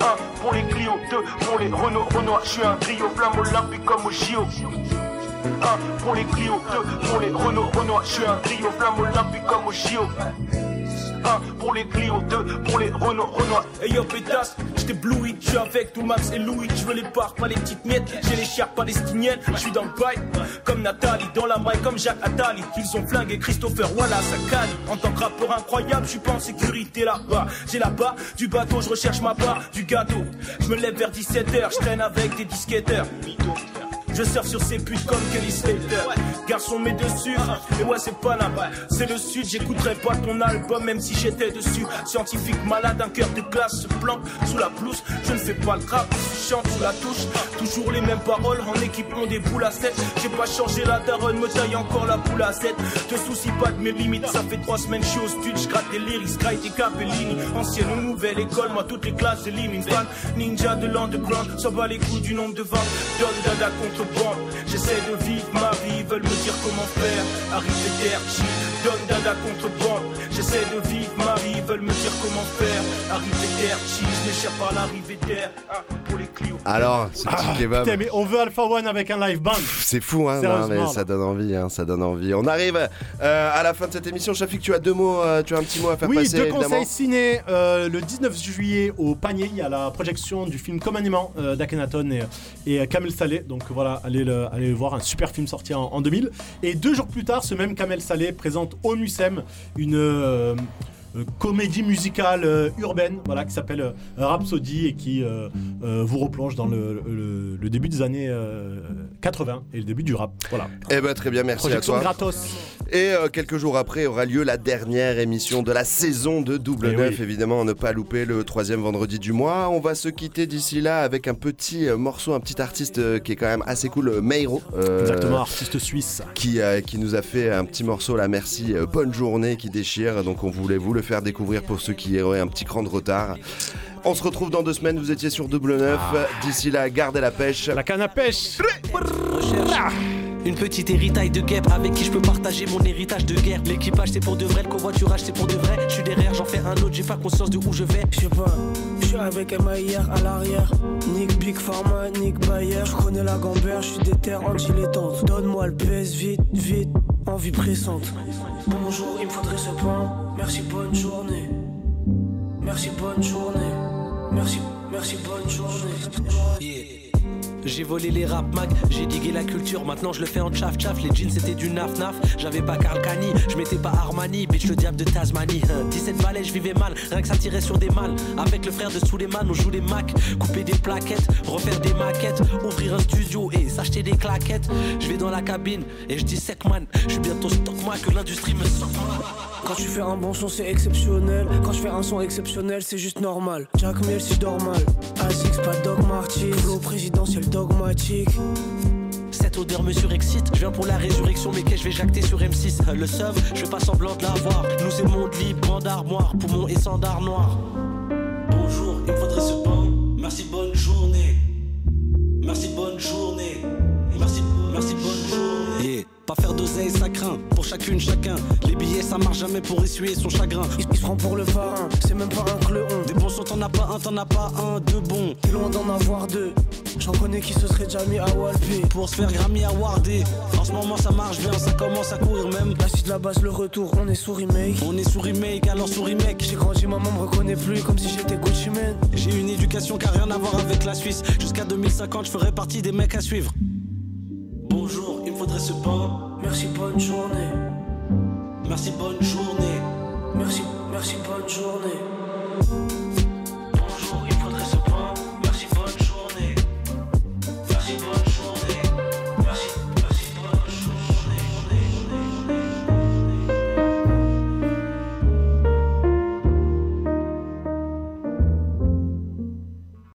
1 pour les Clio, 2 pour les Renault, Renault. Je suis un trio flamme olympique comme au JO. 1 pour les Clio, 2 pour les Renault, Renault. Je suis un trio flamme olympique comme au JO. 1 pour les Clio, 2 pour les Renault, Renault. Hey yo pétasse, j't'ai bloui, j'suis avec tout Max et Louis. J'veux les parts, pas les petites miettes. J'ai les chers palestiniennes, j'suis dans le bail. Comme Nathalie, dans la maille comme Jacques Attali. Ils ont flingué Christopher Wallace à Cali. En tant que rappeur incroyable, j'suis pas en sécurité là-bas. J'ai là-bas du bateau, je recherche ma part du gâteau. Je me lève vers 17h, je traîne avec des disquetteurs. Je surfe sur ces putes comme Kelly Slater. Garçon, mets dessus. Et ouais, c'est pas là. C'est le sud, j'écouterai pas ton album, même si j'étais dessus. Scientifique malade, un cœur de glace se planque sous la pelouse. Je ne fais pas le rap, je chante sous la touche. Toujours les mêmes paroles, en équipe, on des boules à 7. J'ai pas changé la daronne, me taille encore la boule à 7. Te soucie pas de mes limites, ça fait trois semaines, je suis au stud. Je gratte des lyrics, graille des capellini. Ancienne ou nouvelle école, moi toutes les classes j'élimine. Fan, ninja de l'underground, ça bat les coups du nombre de ventes. Donne dada contre J'essaie de vivre ma vie, veulent me dire comment faire. Arrivé d'RG, donne dada contre bande. J'essaie de vivre ma vie, veulent me dire comment faire. Arrivé d'RG, je n'échappe pas à l'arrivée d'air. Hein, pour les Clio. Alors, ce petit Ah, kebab. putain, mais on veut Alpha One avec un live band. C'est fou, hein, non, Sérieusement, mais ça donne envie, hein, ça donne envie. On arrive euh, à la fin de cette émission. Shafik, tu as deux mots, euh, tu as un petit mot à faire Oui, passer, deux évidemment. conseils ciné. Euh, le 19 juillet au panier, il y a la projection du film Comme un aimant euh, d'Akhenaton et, et Kamel Saleh. Donc voilà, allez le, allez le voir, un super film sorti en, en 2000. Et deux jours plus tard, ce même Kamel Saleh présente au Mucem une euh, comédie musicale euh, urbaine voilà, qui s'appelle euh, Rhapsody et qui euh, euh, vous replonge dans le, le- le début des années euh, 80 et le début du rap. Voilà. Eh ben très bien, merci à Projection toi. gratos. Et euh, quelques jours après aura lieu la dernière émission de la saison de Double Eh Neuf. oui. Évidemment, à ne pas louper le troisième vendredi du mois. On va se quitter d'ici là avec un petit euh, morceau, un petit artiste euh, qui est quand même assez cool, euh, Meiro. euh, Exactement, artiste suisse. Qui, euh, qui nous a fait un petit morceau là, merci, euh, bonne journée, qui déchire. Donc on voulait vous le faire découvrir pour ceux qui auraient un petit cran de retard. On se retrouve dans deux semaines, vous étiez sur Double Neuf. D'ici là, gardez la pêche. La canne à pêche. Une petite héritaille de guêpes avec qui je peux partager mon héritage de guerre. L'équipage c'est pour de vrai, le covoiturage c'est pour de vrai. Je suis derrière, j'en fais un autre, j'ai pas conscience de où je vais. Je sais pas, avec MAIR à l'arrière. Nick Big Pharma, Nick Bayer. Je connais la gambère, je suis déter anti-létante. Donne-moi le baisse vite, vite, envie pressante. Bonjour, il me faudrait ce pain. Merci, bonne journée. Merci, bonne journée. Merci, merci, bonne journée. J'ai volé les rap mag, j'ai digué la culture, maintenant je le fais en tchaf tchaf. Les jeans c'était du naf naf, j'avais pas Kani, je mettais pas Armani, bitch le diable de Tasmanie. Hein, 17 balais, je vivais mal, rien que ça tirait sur des mâles. Avec le frère de Suleiman, on joue les Mac, couper des plaquettes, refaire des maquettes, ouvrir un studio et s'acheter des claquettes. Je vais dans la cabine et je dis sec man, je suis bientôt stock moi que l'industrie me sort Quand tu fais un bon son, c'est exceptionnel. Quand je fais un son exceptionnel, c'est juste normal. Jack Mill, si je dors pas Doc Martin. Présidentiel Cette odeur me surexcite, je viens pour la résurrection, mais que je vais jacter sur M6. Le seum, je fais pas semblant de l'avoir. Nous c'est monde libre, bande armoire, poumon et sandar noir. Bonjour, il me faudrait ce pain. Merci, bonne journée. Merci, bonne journée. Merci, merci, bonne journée. Pas faire d'oseille, ça craint. Pour chacune, chacun. Les billets, ça marche jamais pour essuyer son chagrin. Il, il se prend pour le pharaon, c'est même pas un cleuon. Des bons sons, t'en as pas un, t'en as pas un, deux bons. T'es loin d'en avoir deux. J'en connais qui se serait déjà mis à Walpé. Pour se faire Grammy awardé. En ce moment, ça marche bien, ça commence à courir même. La suite, la base, le retour, on est sous remake. On est sous remake, alors sous remake. J'ai grandi, maman me reconnaît plus comme si j'étais Gucci Man. J'ai une éducation qui a rien à voir avec la Suisse. Jusqu'à 2050, je ferai partie des mecs à suivre. Merci, bonne journée. Merci, bonne journée. Merci, merci, bonne journée.